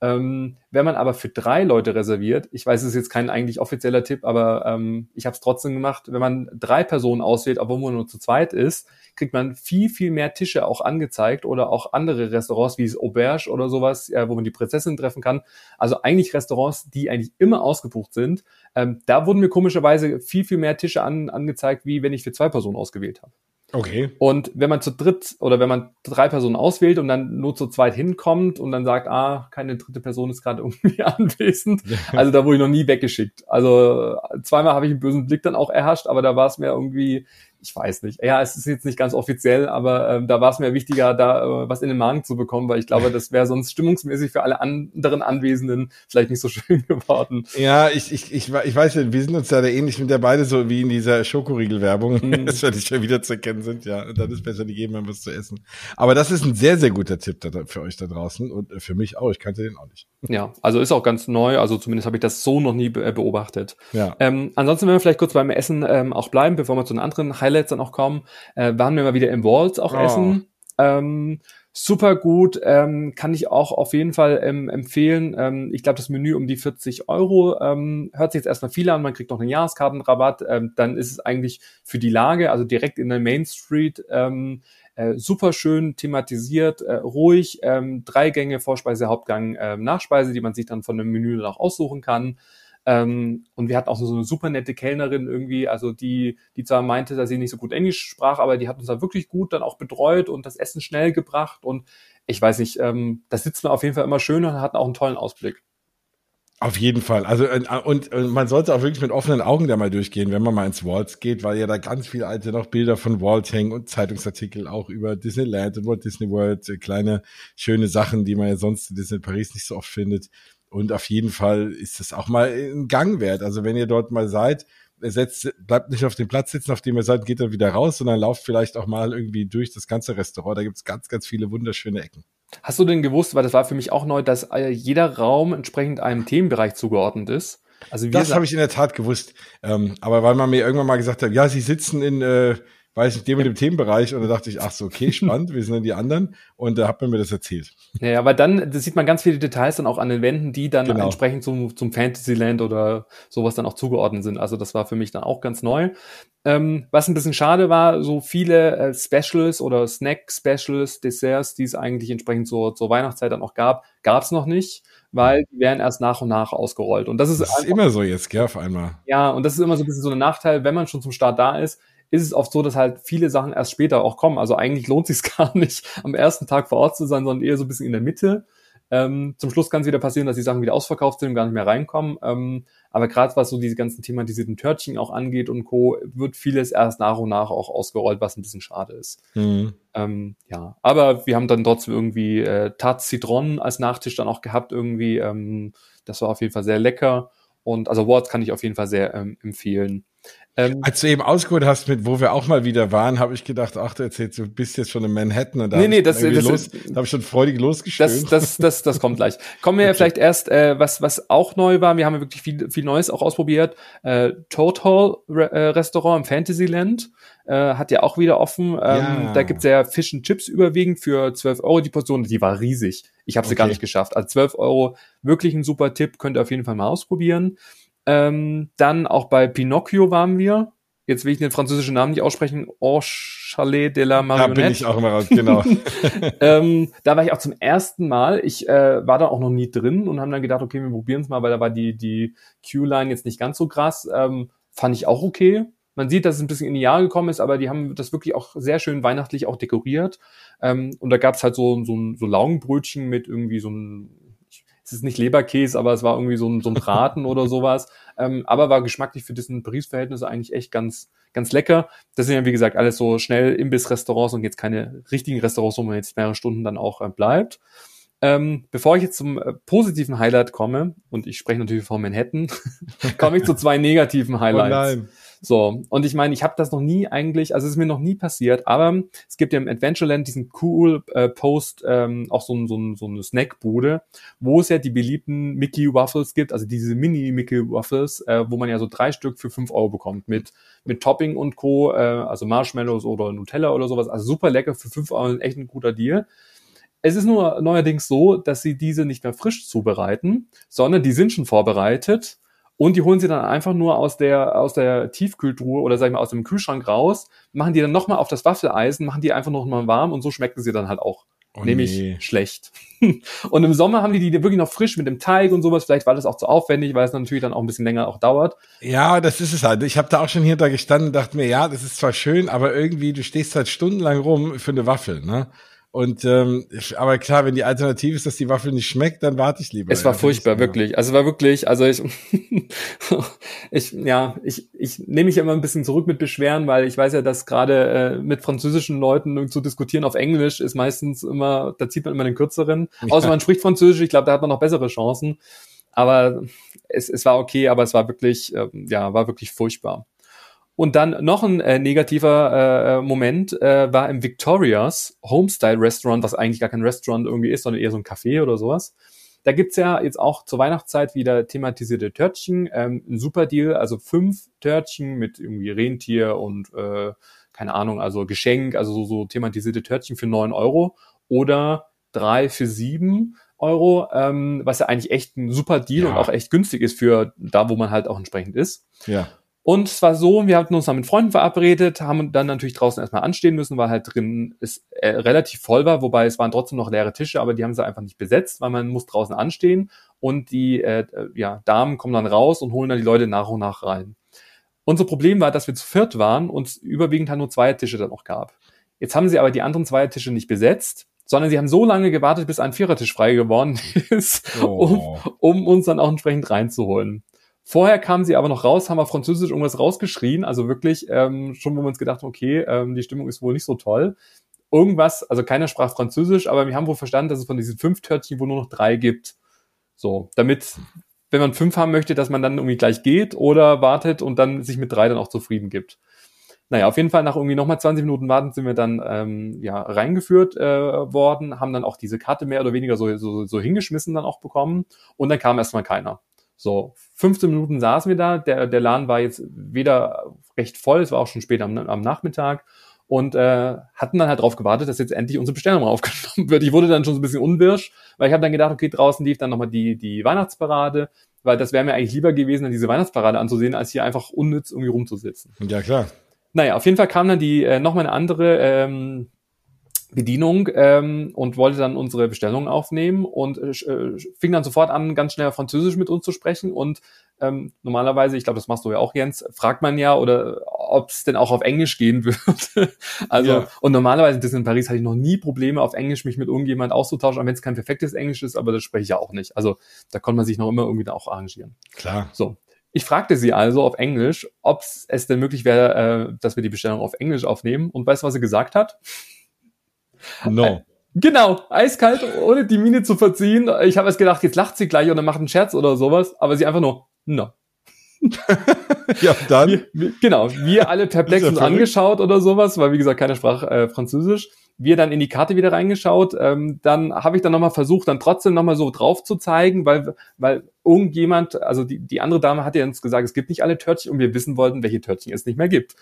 Ähm, wenn man aber für drei Leute reserviert, ich weiß, es ist jetzt kein eigentlich offizieller Tipp, aber ähm, ich habe es trotzdem gemacht, wenn man drei Personen auswählt, obwohl man nur zu zweit ist, kriegt man viel, viel mehr Tische auch angezeigt oder auch andere Restaurants wie es Auberge oder sowas, äh, wo man die Prinzessin treffen kann. Also eigentlich Restaurants, die eigentlich immer ausgebucht sind. Ähm, da wurden mir komischerweise viel, viel mehr Tische an, angezeigt, wie wenn ich für zwei Personen ausgewählt habe. Okay. Und wenn man zu dritt oder wenn man drei Personen auswählt und dann nur zu zweit hinkommt und dann sagt, ah, keine dritte Person ist gerade irgendwie anwesend, also da wurde ich noch nie weggeschickt. Also zweimal habe ich einen bösen Blick dann auch erhascht, aber da war es mir irgendwie ich weiß nicht. Ja, es ist jetzt nicht ganz offiziell, aber ähm, da war es mir wichtiger, da äh, was in den Magen zu bekommen, weil ich glaube, das wäre sonst stimmungsmäßig für alle anderen Anwesenden vielleicht nicht so schön geworden. Ja, ich, ich, ich, ich weiß nicht, wir sind uns da ähnlich mit der beide so wie in dieser Schokoriegel-Werbung, mm. dass wir nicht schon wieder zu erkennen sind, ja. Und dann ist besser, die geben einem was zu essen. Aber das ist ein sehr, sehr guter Tipp da, für euch da draußen und für mich auch. Ich kannte den auch nicht. Ja, also ist auch ganz neu, also zumindest habe ich das so noch nie be beobachtet. Ja. Ähm, ansonsten, wenn wir vielleicht kurz beim Essen ähm, auch bleiben, bevor wir zu den anderen Highlights Highlights dann auch kommen, äh, waren wir mal wieder im Walls auch oh. essen. Ähm, super gut, ähm, kann ich auch auf jeden Fall ähm, empfehlen. Ähm, ich glaube, das Menü um die 40 Euro ähm, hört sich jetzt erstmal viel an, man kriegt noch einen Jahreskartenrabatt, ähm, dann ist es eigentlich für die Lage, also direkt in der Main Street, ähm, äh, super schön thematisiert, äh, ruhig, ähm, drei Gänge, Vorspeise, Hauptgang, äh, Nachspeise, die man sich dann von dem Menü dann auch aussuchen kann. Ähm, und wir hatten auch so, eine super nette Kellnerin irgendwie, also die, die zwar meinte, dass sie nicht so gut Englisch sprach, aber die hat uns da wirklich gut dann auch betreut und das Essen schnell gebracht und ich weiß nicht, ähm, das sitzt mir auf jeden Fall immer schön und hat auch einen tollen Ausblick. Auf jeden Fall. Also äh, und, und man sollte auch wirklich mit offenen Augen da mal durchgehen, wenn man mal ins Waltz geht, weil ja da ganz viele alte noch Bilder von Walt hängen und Zeitungsartikel auch über Disneyland und Walt Disney World, äh, kleine schöne Sachen, die man ja sonst in Disney Paris nicht so oft findet. Und auf jeden Fall ist es auch mal ein Gang wert. Also wenn ihr dort mal seid, setzt, bleibt nicht auf dem Platz sitzen, auf dem ihr seid, geht dann wieder raus, sondern lauft vielleicht auch mal irgendwie durch das ganze Restaurant. Da gibt's ganz, ganz viele wunderschöne Ecken. Hast du denn gewusst, weil das war für mich auch neu, dass äh, jeder Raum entsprechend einem Themenbereich zugeordnet ist? Also das habe ich in der Tat gewusst. Ähm, aber weil man mir irgendwann mal gesagt hat, ja, sie sitzen in äh, weiß nicht, dem und dem Themenbereich und da dachte ich, ach so, okay, spannend, wir sind dann die anderen und da hat man mir das erzählt. Ja, aber dann das sieht man ganz viele Details dann auch an den Wänden, die dann genau. entsprechend zum, zum Fantasyland oder sowas dann auch zugeordnet sind. Also das war für mich dann auch ganz neu. Ähm, was ein bisschen schade war, so viele äh, Specials oder Snack-Specials, Desserts, die es eigentlich entsprechend so zur Weihnachtszeit dann auch gab, gab es noch nicht weil die werden erst nach und nach ausgerollt. Und das ist, das ist immer so jetzt, gell, auf einmal. Ja, und das ist immer so ein bisschen so ein Nachteil, wenn man schon zum Start da ist, ist es oft so, dass halt viele Sachen erst später auch kommen. Also eigentlich lohnt sich gar nicht, am ersten Tag vor Ort zu sein, sondern eher so ein bisschen in der Mitte. Ähm, zum Schluss kann es wieder passieren, dass die Sachen wieder ausverkauft sind und gar nicht mehr reinkommen. Ähm, aber gerade was so diese ganzen thematisierten Törtchen auch angeht und Co., wird vieles erst nach und nach auch ausgerollt, was ein bisschen schade ist. Mhm. Ähm, ja, aber wir haben dann trotzdem irgendwie äh, Tarte Citron als Nachtisch dann auch gehabt irgendwie. Ähm, das war auf jeden Fall sehr lecker. Und also Worts kann ich auf jeden Fall sehr ähm, empfehlen. Ähm, Als du eben ausgeholt hast, mit wo wir auch mal wieder waren, habe ich gedacht, ach, du erzählst, du bist jetzt schon in Manhattan und da nee, nee, das, das, los, da habe ich schon freudig losgestöhnt. Das, das, das, das kommt gleich. Kommen wir okay. vielleicht erst, äh, was, was auch neu war, wir haben ja wirklich viel, viel Neues auch ausprobiert. Äh, Total Re äh, Restaurant im Fantasyland äh, hat ja auch wieder offen. Ähm, ja. Da gibt's ja Fish and Chips überwiegend für 12 Euro die Portion, die war riesig. Ich habe sie okay. gar nicht geschafft. Also 12 Euro, wirklich ein super Tipp, könnt ihr auf jeden Fall mal ausprobieren. Ähm, dann auch bei Pinocchio waren wir. Jetzt will ich den französischen Namen nicht aussprechen. Au Chalet de la Marionnette. Da bin ich auch immer raus, genau. ähm, da war ich auch zum ersten Mal. Ich äh, war da auch noch nie drin und haben dann gedacht, okay, wir probieren es mal, weil da war die, die Q-Line jetzt nicht ganz so krass. Ähm, fand ich auch okay. Man sieht, dass es ein bisschen in die Jahre gekommen ist, aber die haben das wirklich auch sehr schön weihnachtlich auch dekoriert. Ähm, und da gab es halt so, so, so Laugenbrötchen mit irgendwie so ein es ist nicht Leberkäse, aber es war irgendwie so ein, so ein Braten oder sowas. Ähm, aber war geschmacklich für diesen Paris-Verhältnisse eigentlich echt ganz, ganz lecker. Das sind ja, wie gesagt, alles so schnell Imbiss-Restaurants und jetzt keine richtigen Restaurants, wo man jetzt mehrere Stunden dann auch äh, bleibt. Ähm, bevor ich jetzt zum äh, positiven Highlight komme, und ich spreche natürlich von Manhattan, komme ich zu zwei negativen Highlights. Oh nein. So, und ich meine, ich habe das noch nie eigentlich, also es ist mir noch nie passiert, aber es gibt ja im Adventureland diesen cool äh, Post, ähm, auch so, ein, so, ein, so eine Snackbude, wo es ja die beliebten Mickey Waffles gibt, also diese Mini-Mickey Waffles, äh, wo man ja so drei Stück für fünf Euro bekommt, mit, mit Topping und Co., äh, also Marshmallows oder Nutella oder sowas, also super lecker, für fünf Euro echt ein guter Deal. Es ist nur neuerdings so, dass sie diese nicht mehr frisch zubereiten, sondern die sind schon vorbereitet und die holen sie dann einfach nur aus der, aus der Tiefkühltruhe oder sag ich mal aus dem Kühlschrank raus, machen die dann nochmal auf das Waffeleisen, machen die einfach nochmal warm und so schmecken sie dann halt auch. Oh nämlich nee. schlecht. und im Sommer haben die die wirklich noch frisch mit dem Teig und sowas. Vielleicht war das auch zu aufwendig, weil es natürlich dann auch ein bisschen länger auch dauert. Ja, das ist es halt. Ich habe da auch schon hier da gestanden und dachte mir, ja, das ist zwar schön, aber irgendwie, du stehst halt stundenlang rum für eine Waffel, ne? Und ähm, aber klar, wenn die Alternative ist, dass die Waffel nicht schmeckt, dann warte ich lieber. Es war ja, furchtbar, wirklich. Also es war wirklich, also ich, ich, ja, ich, ich nehme mich immer ein bisschen zurück mit Beschweren, weil ich weiß ja, dass gerade äh, mit französischen Leuten zu diskutieren auf Englisch ist meistens immer, da zieht man immer den kürzeren. Ja. Außer man spricht Französisch, ich glaube, da hat man noch bessere Chancen. Aber es, es war okay, aber es war wirklich, äh, ja, war wirklich furchtbar. Und dann noch ein äh, negativer äh, Moment äh, war im Victorias Homestyle Restaurant, was eigentlich gar kein Restaurant irgendwie ist, sondern eher so ein Café oder sowas. Da gibt's ja jetzt auch zur Weihnachtszeit wieder thematisierte Törtchen. Ähm, ein super Deal, also fünf Törtchen mit irgendwie Rentier und äh, keine Ahnung, also Geschenk, also so, so thematisierte Törtchen für neun Euro oder drei für sieben Euro, ähm, was ja eigentlich echt ein super Deal ja. und auch echt günstig ist für da, wo man halt auch entsprechend ist. Ja. Und es war so, wir hatten uns dann mit Freunden verabredet, haben dann natürlich draußen erstmal anstehen müssen, weil halt drin es äh, relativ voll war, wobei es waren trotzdem noch leere Tische, aber die haben sie einfach nicht besetzt, weil man muss draußen anstehen und die äh, ja, Damen kommen dann raus und holen dann die Leute nach und nach rein. Unser Problem war, dass wir zu viert waren und es überwiegend halt nur zwei Tische dann noch gab. Jetzt haben sie aber die anderen zwei Tische nicht besetzt, sondern sie haben so lange gewartet, bis ein Vierertisch frei geworden ist, oh. um, um uns dann auch entsprechend reinzuholen. Vorher kamen sie aber noch raus, haben auf Französisch irgendwas rausgeschrien, also wirklich ähm, schon, wo wir uns gedacht haben, okay, ähm, die Stimmung ist wohl nicht so toll. Irgendwas, also keiner sprach Französisch, aber wir haben wohl verstanden, dass es von diesen fünf Törtchen wohl nur noch drei gibt. So, damit, wenn man fünf haben möchte, dass man dann irgendwie gleich geht oder wartet und dann sich mit drei dann auch zufrieden gibt. Naja, auf jeden Fall nach irgendwie nochmal 20 Minuten warten sind wir dann ähm, ja reingeführt äh, worden, haben dann auch diese Karte mehr oder weniger so, so, so hingeschmissen dann auch bekommen und dann kam erstmal keiner. So, 15 Minuten saßen wir da. Der, der Laden war jetzt weder recht voll, es war auch schon spät am, am Nachmittag und äh, hatten dann halt drauf gewartet, dass jetzt endlich unsere Bestellung aufgenommen wird. Ich wurde dann schon so ein bisschen unwirsch, weil ich habe dann gedacht, okay, draußen lief dann nochmal die, die Weihnachtsparade, weil das wäre mir eigentlich lieber gewesen, diese Weihnachtsparade anzusehen, als hier einfach unnütz irgendwie rumzusitzen. Ja, klar. Naja, auf jeden Fall kam dann die äh, nochmal eine andere ähm, Bedienung ähm, und wollte dann unsere Bestellung aufnehmen und äh, äh, fing dann sofort an, ganz schnell Französisch mit uns zu sprechen. Und ähm, normalerweise, ich glaube, das machst du ja auch, Jens, fragt man ja, oder ob es denn auch auf Englisch gehen würde. also, ja. und normalerweise, das in Paris, hatte ich noch nie Probleme, auf Englisch mich mit irgendjemand auszutauschen, auch wenn es kein perfektes Englisch ist, aber das spreche ich ja auch nicht. Also da konnte man sich noch immer irgendwie da auch arrangieren. Klar. So. Ich fragte sie also auf Englisch, ob es denn möglich wäre, äh, dass wir die Bestellung auf Englisch aufnehmen. Und weißt du, was sie gesagt hat? No. Äh, genau, eiskalt, ohne die Miene zu verziehen. Ich habe erst gedacht, jetzt lacht sie gleich oder macht einen Scherz oder sowas, aber sie einfach nur, no. ja, dann. Wir, wir, genau, wir alle perplex uns angeschaut oder sowas, weil wie gesagt, keiner sprach äh, Französisch. Wir dann in die Karte wieder reingeschaut. Ähm, dann habe ich dann nochmal versucht, dann trotzdem nochmal so drauf zu zeigen, weil, weil irgendjemand, also die, die andere Dame hat ja uns gesagt, es gibt nicht alle Törtchen und wir wissen wollten, welche Törtchen es nicht mehr gibt.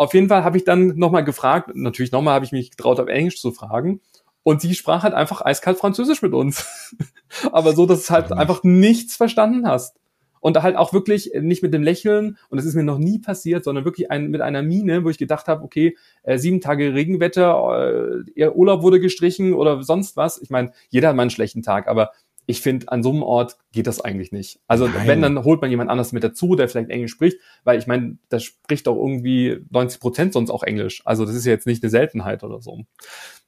Auf jeden Fall habe ich dann nochmal gefragt, natürlich nochmal habe ich mich getraut, auf Englisch zu fragen. Und sie sprach halt einfach eiskalt Französisch mit uns. Aber so, dass du halt einfach nichts verstanden hast. Und halt auch wirklich nicht mit dem Lächeln, und das ist mir noch nie passiert, sondern wirklich ein, mit einer Mine, wo ich gedacht habe, okay, äh, sieben Tage Regenwetter, äh, ihr Urlaub wurde gestrichen oder sonst was. Ich meine, jeder hat mal einen schlechten Tag, aber ich finde, an so einem Ort geht das eigentlich nicht. Also Nein. wenn, dann holt man jemand anders mit dazu, der vielleicht Englisch spricht, weil ich meine, das spricht doch irgendwie 90 Prozent sonst auch Englisch. Also das ist ja jetzt nicht eine Seltenheit oder so.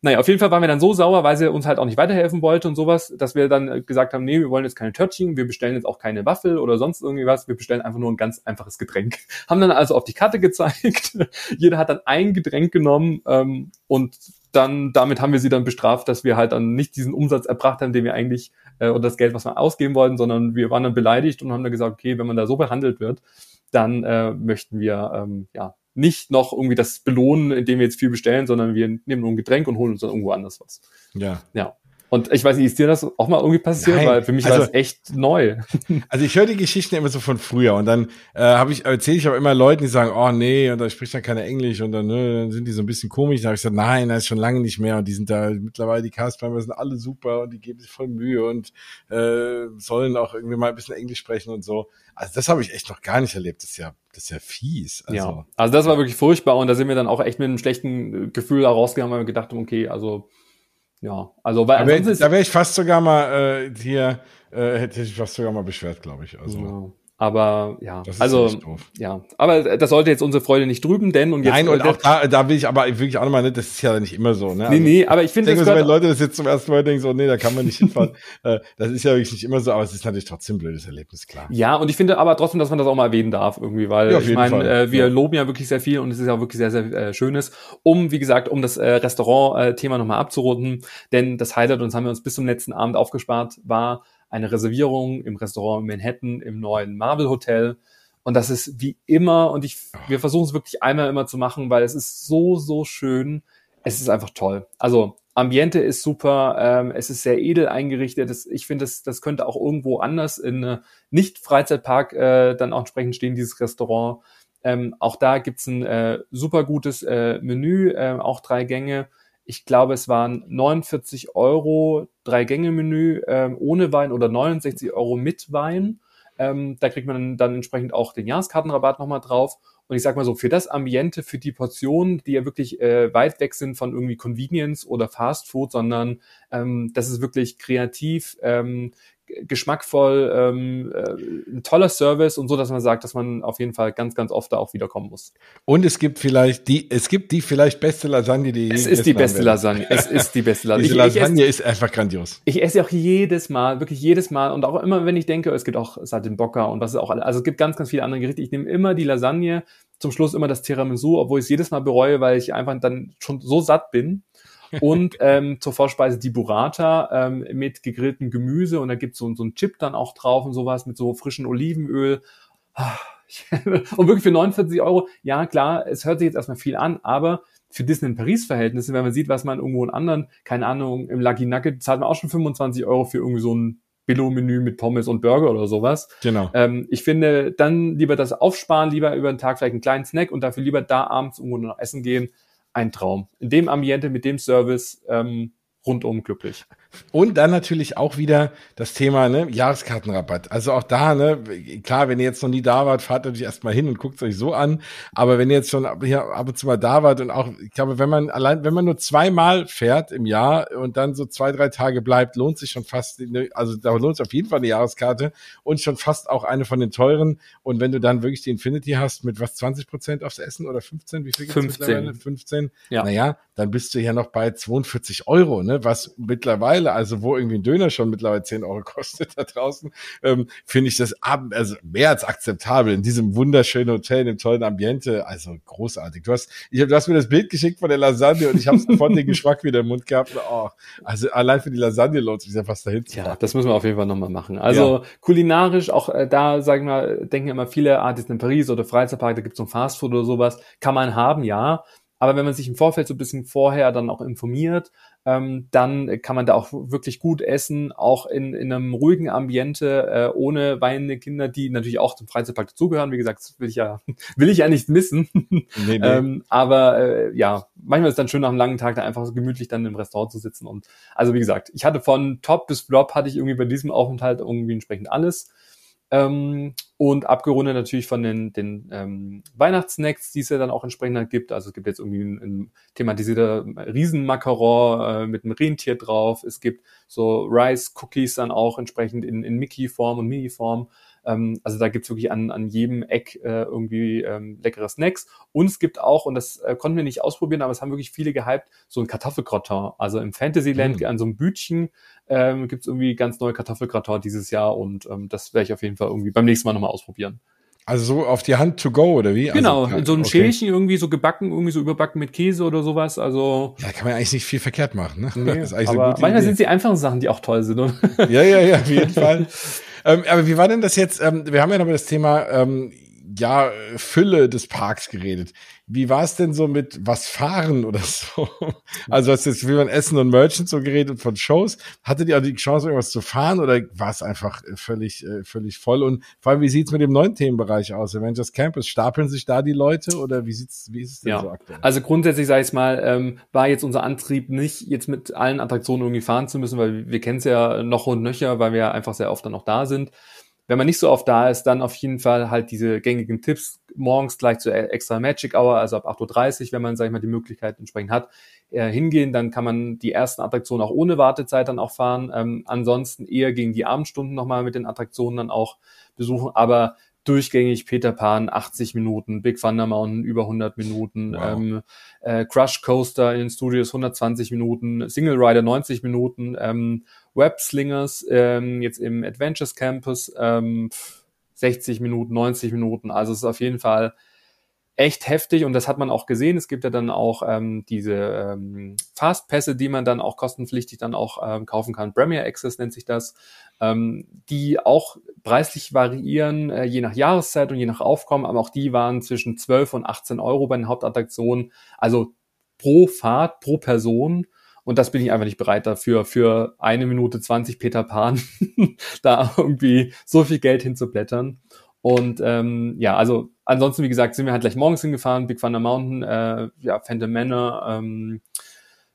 Naja, auf jeden Fall waren wir dann so sauer, weil sie uns halt auch nicht weiterhelfen wollte und sowas, dass wir dann gesagt haben, nee, wir wollen jetzt keine Törtchen, wir bestellen jetzt auch keine Waffel oder sonst irgendwie was, wir bestellen einfach nur ein ganz einfaches Getränk. Haben dann also auf die Karte gezeigt, jeder hat dann ein Getränk genommen ähm, und dann damit haben wir sie dann bestraft, dass wir halt dann nicht diesen Umsatz erbracht haben, den wir eigentlich äh, oder das Geld, was wir ausgeben wollten, sondern wir waren dann beleidigt und haben dann gesagt, okay, wenn man da so behandelt wird, dann äh, möchten wir ähm, ja nicht noch irgendwie das belohnen, indem wir jetzt viel bestellen, sondern wir nehmen nur ein Getränk und holen uns dann irgendwo anders was. Ja. Ja. Und ich weiß nicht, ist dir das auch mal irgendwie passiert? Nein, Weil für mich also- war das echt neu. Also ich höre die Geschichten immer so von früher und dann äh, habe ich erzähle ich aber immer Leuten, die sagen, oh nee, und da spricht dann keiner Englisch und dann, ne, dann sind die so ein bisschen komisch. Da habe ich gesagt, nein, das ist schon lange nicht mehr und die sind da mittlerweile die Castmember sind alle super und die geben sich voll Mühe und äh, sollen auch irgendwie mal ein bisschen Englisch sprechen und so. Also das habe ich echt noch gar nicht erlebt. Das ist ja, das ist ja fies. Also, ja. Also das war wirklich furchtbar und da sind wir dann auch echt mit einem schlechten äh, Gefühl da rausgegangen, weil wir gedacht haben, okay, also ja, also weil Da wäre da wär ich fast sogar mal äh, hier, äh, hätte ich fast sogar mal beschwert, glaube ich. Also Ja. Aber ja, also ja, aber das sollte jetzt unsere Freude nicht trüben, denn und jetzt Nein, und äh, auch da, da will ich aber wirklich auch nochmal, ne, das ist ja nicht immer so. Ne? nee, nee, aber ich finde das so, wenn Leute das jetzt zum ersten Mal denken, so, nee, da kann man nicht hinfahren. äh, das ist ja wirklich nicht immer so, aber es ist natürlich trotzdem ein blödes Erlebnis, klar. ja, und ich finde aber trotzdem, dass man das auch mal erwähnen darf irgendwie, weil Ja, ich meine, äh, wir Ja. loben ja wirklich sehr viel und es ist ja wirklich sehr, sehr äh, schönes, um, wie gesagt, um das äh, Restaurant-Thema nochmal abzurunden, denn das Highlight, und das haben wir uns bis zum letzten Abend aufgespart, war eine Reservierung im Restaurant in Manhattan im neuen Marvel Hotel. Und das ist wie immer, und ich, wir versuchen es wirklich einmal immer zu machen, weil es ist so, so schön. Es ist einfach toll. Also, Ambiente ist super, ähm, es ist sehr edel eingerichtet. Das, ich finde, das, das könnte auch irgendwo anders in äh, Nicht-Freizeitpark äh, dann auch entsprechend stehen, dieses Restaurant. Ähm, auch da gibt's ein äh, super gutes äh, Menü, äh, auch drei Gänge. Ich glaube, es waren 49 Euro, drei Gänge-Menü ähm, ohne Wein oder 69 Euro mit Wein. Ähm, da kriegt man dann entsprechend auch den Jahreskartenrabatt nochmal drauf. Und ich sag mal so, für das Ambiente, für die Portionen, die ja wirklich äh, weit weg sind von irgendwie Convenience oder Fast Food, sondern ähm, das ist wirklich kreativ, ähm, geschmackvoll, ähm, äh, ein toller Service und so, dass man sagt, dass man auf jeden Fall ganz, ganz oft da auch wiederkommen muss. Und es gibt vielleicht die, es gibt die vielleicht beste Lasagne, die Es ist die beste. Lasagne. Es ist die beste Lasagne. Diese Ich- ich esse- Lasagne ist einfach grandios. Ich esse auch jedes Mal, wirklich jedes Mal und auch immer, wenn ich denke, es gibt auch Saltimbocca und was ist auch alle. Also es gibt ganz, ganz viele andere Gerichte. Ich nehme immer die Lasagne, zum Schluss immer das Tiramisu, obwohl ich es jedes Mal bereue, weil ich einfach dann schon so satt bin. Und ähm, zur Vorspeise die Burrata ähm, mit gegrilltem Gemüse und da gibt's so, so einen Chip dann auch drauf und sowas mit so frischem Olivenöl. Und wirklich für 49 Euro, ja klar, es hört sich jetzt erstmal viel an, aber für Disney Paris Verhältnisse, wenn man sieht, was man irgendwo in anderen, keine Ahnung, im Lucky Nugget zahlt man auch schon 25 Euro für irgendwie so ein Billo-Menü mit Pommes und Burger oder sowas. Genau. Ähm, ich finde, dann lieber das aufsparen, lieber über den Tag vielleicht einen kleinen Snack und dafür lieber da abends irgendwo noch essen gehen. Ein Traum. In dem Ambiente, mit dem Service, ähm, rundum glücklich. Und dann natürlich auch wieder das Thema ne, Jahreskartenrabatt. Also auch da, ne, klar, wenn ihr jetzt noch nie da wart, fahrt natürlich erstmal hin und guckt es euch so an. Aber wenn ihr jetzt schon ab, hier ab und zu mal da wart und auch, ich glaube, wenn man allein, wenn man nur zweimal fährt im Jahr und dann so zwei, drei Tage bleibt, lohnt sich schon fast, ne, also da lohnt sich auf jeden Fall eine Jahreskarte und schon fast auch eine von den teuren. Und wenn du dann wirklich die Infinity hast mit was 20 Prozent aufs Essen oder 15, wie viel gibt's 15. mittlerweile? 15. Ja. Naja, dann bist du ja noch bei 42 Euro, ne? Was mittlerweile, also wo irgendwie ein Döner schon mittlerweile 10 Euro kostet da draußen, ähm, finde ich das ab, also mehr als akzeptabel in diesem wunderschönen Hotel, in dem tollen Ambiente. Also großartig. Du hast, ich hab, du hast mir das Bild geschickt von der Lasagne und ich habe sofort den Geschmack wieder im Mund gehabt. Oh, also allein für die Lasagne lohnt sich ja fast dahin zu Ja, fahren. das müssen wir auf jeden Fall nochmal machen. Also kulinarisch, auch äh, da, sagen wir, denken immer viele, ah, Disney Paris oder Freizeitpark, da gibt's so ein Fastfood oder sowas. Kann man haben, ja. Aber wenn man sich im Vorfeld so ein bisschen vorher dann auch informiert, ähm, dann kann man da auch wirklich gut essen, auch in, in einem ruhigen Ambiente, äh, ohne weinende Kinder, die natürlich auch zum Freizeitpark dazugehören. Wie gesagt, das will ich ja, will ich ja nicht missen. Nee, nee. Ähm, aber äh, ja, manchmal ist es dann schön nach einem langen Tag da einfach so gemütlich dann im Restaurant zu sitzen. Und also wie gesagt, ich hatte von Top bis Flop hatte ich irgendwie bei diesem Aufenthalt irgendwie entsprechend alles. Ähm, und abgerundet natürlich von den, den ähm, Weihnachtssnacks, die es ja dann auch entsprechend halt gibt. Also es gibt jetzt irgendwie ein, ein thematisierter Riesenmacaron äh, mit einem Rentier drauf. Es gibt so Rice-Cookies dann auch entsprechend in, in Mickey-Form und Mini-Form. Ähm, also da gibt's wirklich an, an jedem Eck äh, irgendwie ähm, leckere Snacks. Und es gibt auch, und das äh, konnten wir nicht ausprobieren, aber es haben wirklich viele gehypt, so ein Kartoffelgratin. Also im Fantasyland Mm. an so einem Bütchen ähm, gibt's irgendwie ganz neue Kartoffelgratin dieses Jahr und ähm, das werde ich auf jeden Fall irgendwie beim nächsten Mal nochmal ausprobieren. Also so auf die Hand to go, oder wie? Genau, also, in so einem okay. Schälchen irgendwie so gebacken, irgendwie so überbacken mit Käse oder sowas. Also Ja, kann man eigentlich nicht viel verkehrt machen, ne? nee, das ist eigentlich aber manchmal Idee. sind es die einfachen Sachen, die auch toll sind. Oder? Ja, ja, ja, auf jeden Fall. Ähm, aber wie war denn das jetzt? Ähm, wir haben ja noch mal das Thema ähm, ja, Fülle des Parks geredet. Wie war es denn so mit was fahren oder so? Also hast jetzt wie man Essen und Merchant so geredet von Shows. Hattet ihr auch die Chance, irgendwas zu fahren oder war es einfach völlig, äh, völlig voll? Und vor allem, wie sieht's mit dem neuen Themenbereich aus? Avengers Campus, stapeln sich da die Leute oder wie sieht's, wie ist es denn ja. so aktuell? Also grundsätzlich, sage ich mal, ähm, war jetzt unser Antrieb nicht, jetzt mit allen Attraktionen irgendwie fahren zu müssen, weil wir kennen es ja noch und nöcher, weil wir einfach sehr oft dann noch da sind wenn man nicht so oft da ist, dann auf jeden Fall halt diese gängigen Tipps morgens gleich zur extra Magic Hour, also ab 8.30 Uhr, wenn man, sag ich mal, die Möglichkeit entsprechend hat, äh, hingehen. Dann kann man die ersten Attraktionen auch ohne Wartezeit dann auch fahren. Ähm, ansonsten eher gegen die Abendstunden nochmal mit den Attraktionen dann auch besuchen. Aber durchgängig Peter Pan 80 Minuten, Big Thunder Mountain über 100 Minuten, wow. ähm, äh, Crush Coaster in den Studios 120 Minuten, Single Rider 90 Minuten, ähm, Web Slingers ähm, jetzt im Adventures Campus ähm, 60 Minuten, 90 Minuten. Also es ist auf jeden Fall echt heftig und das hat man auch gesehen. Es gibt ja dann auch ähm, diese ähm, Fastpässe, die man dann auch kostenpflichtig dann auch ähm, kaufen kann. Premier Access nennt sich das, ähm, die auch preislich variieren, äh, je nach Jahreszeit und je nach Aufkommen, aber auch die waren zwischen 12 und 18 Euro bei den Hauptattraktionen. Also pro Fahrt, pro Person. Und das bin ich einfach nicht bereit dafür, für eine Minute 20 Peter Pan da irgendwie so viel Geld hinzublättern. Und ähm, ja, also ansonsten, wie gesagt, sind wir halt gleich morgens hingefahren, Big Thunder Mountain, äh, ja, Phantom Manor, ähm,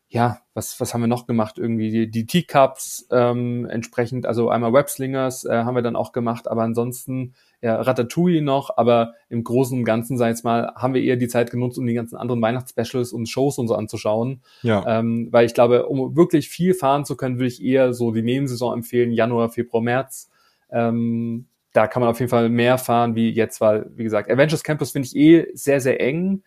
ja, was, was haben wir noch gemacht? Irgendwie die, die Teacups ähm, entsprechend, also einmal Webslingers äh, haben wir dann auch gemacht, aber ansonsten ja, Ratatouille noch, aber im Großen und Ganzen, sag ich jetzt mal, haben wir eher die Zeit genutzt, um die ganzen anderen Weihnachtsspecials und Shows und so anzuschauen. Ja. Ähm, weil ich glaube, um wirklich viel fahren zu können, würde ich eher so die Nebensaison empfehlen, Januar, Februar, März. Ähm, da kann man auf jeden Fall mehr fahren wie jetzt, weil, wie gesagt, Avengers Campus finde ich eh sehr, sehr eng.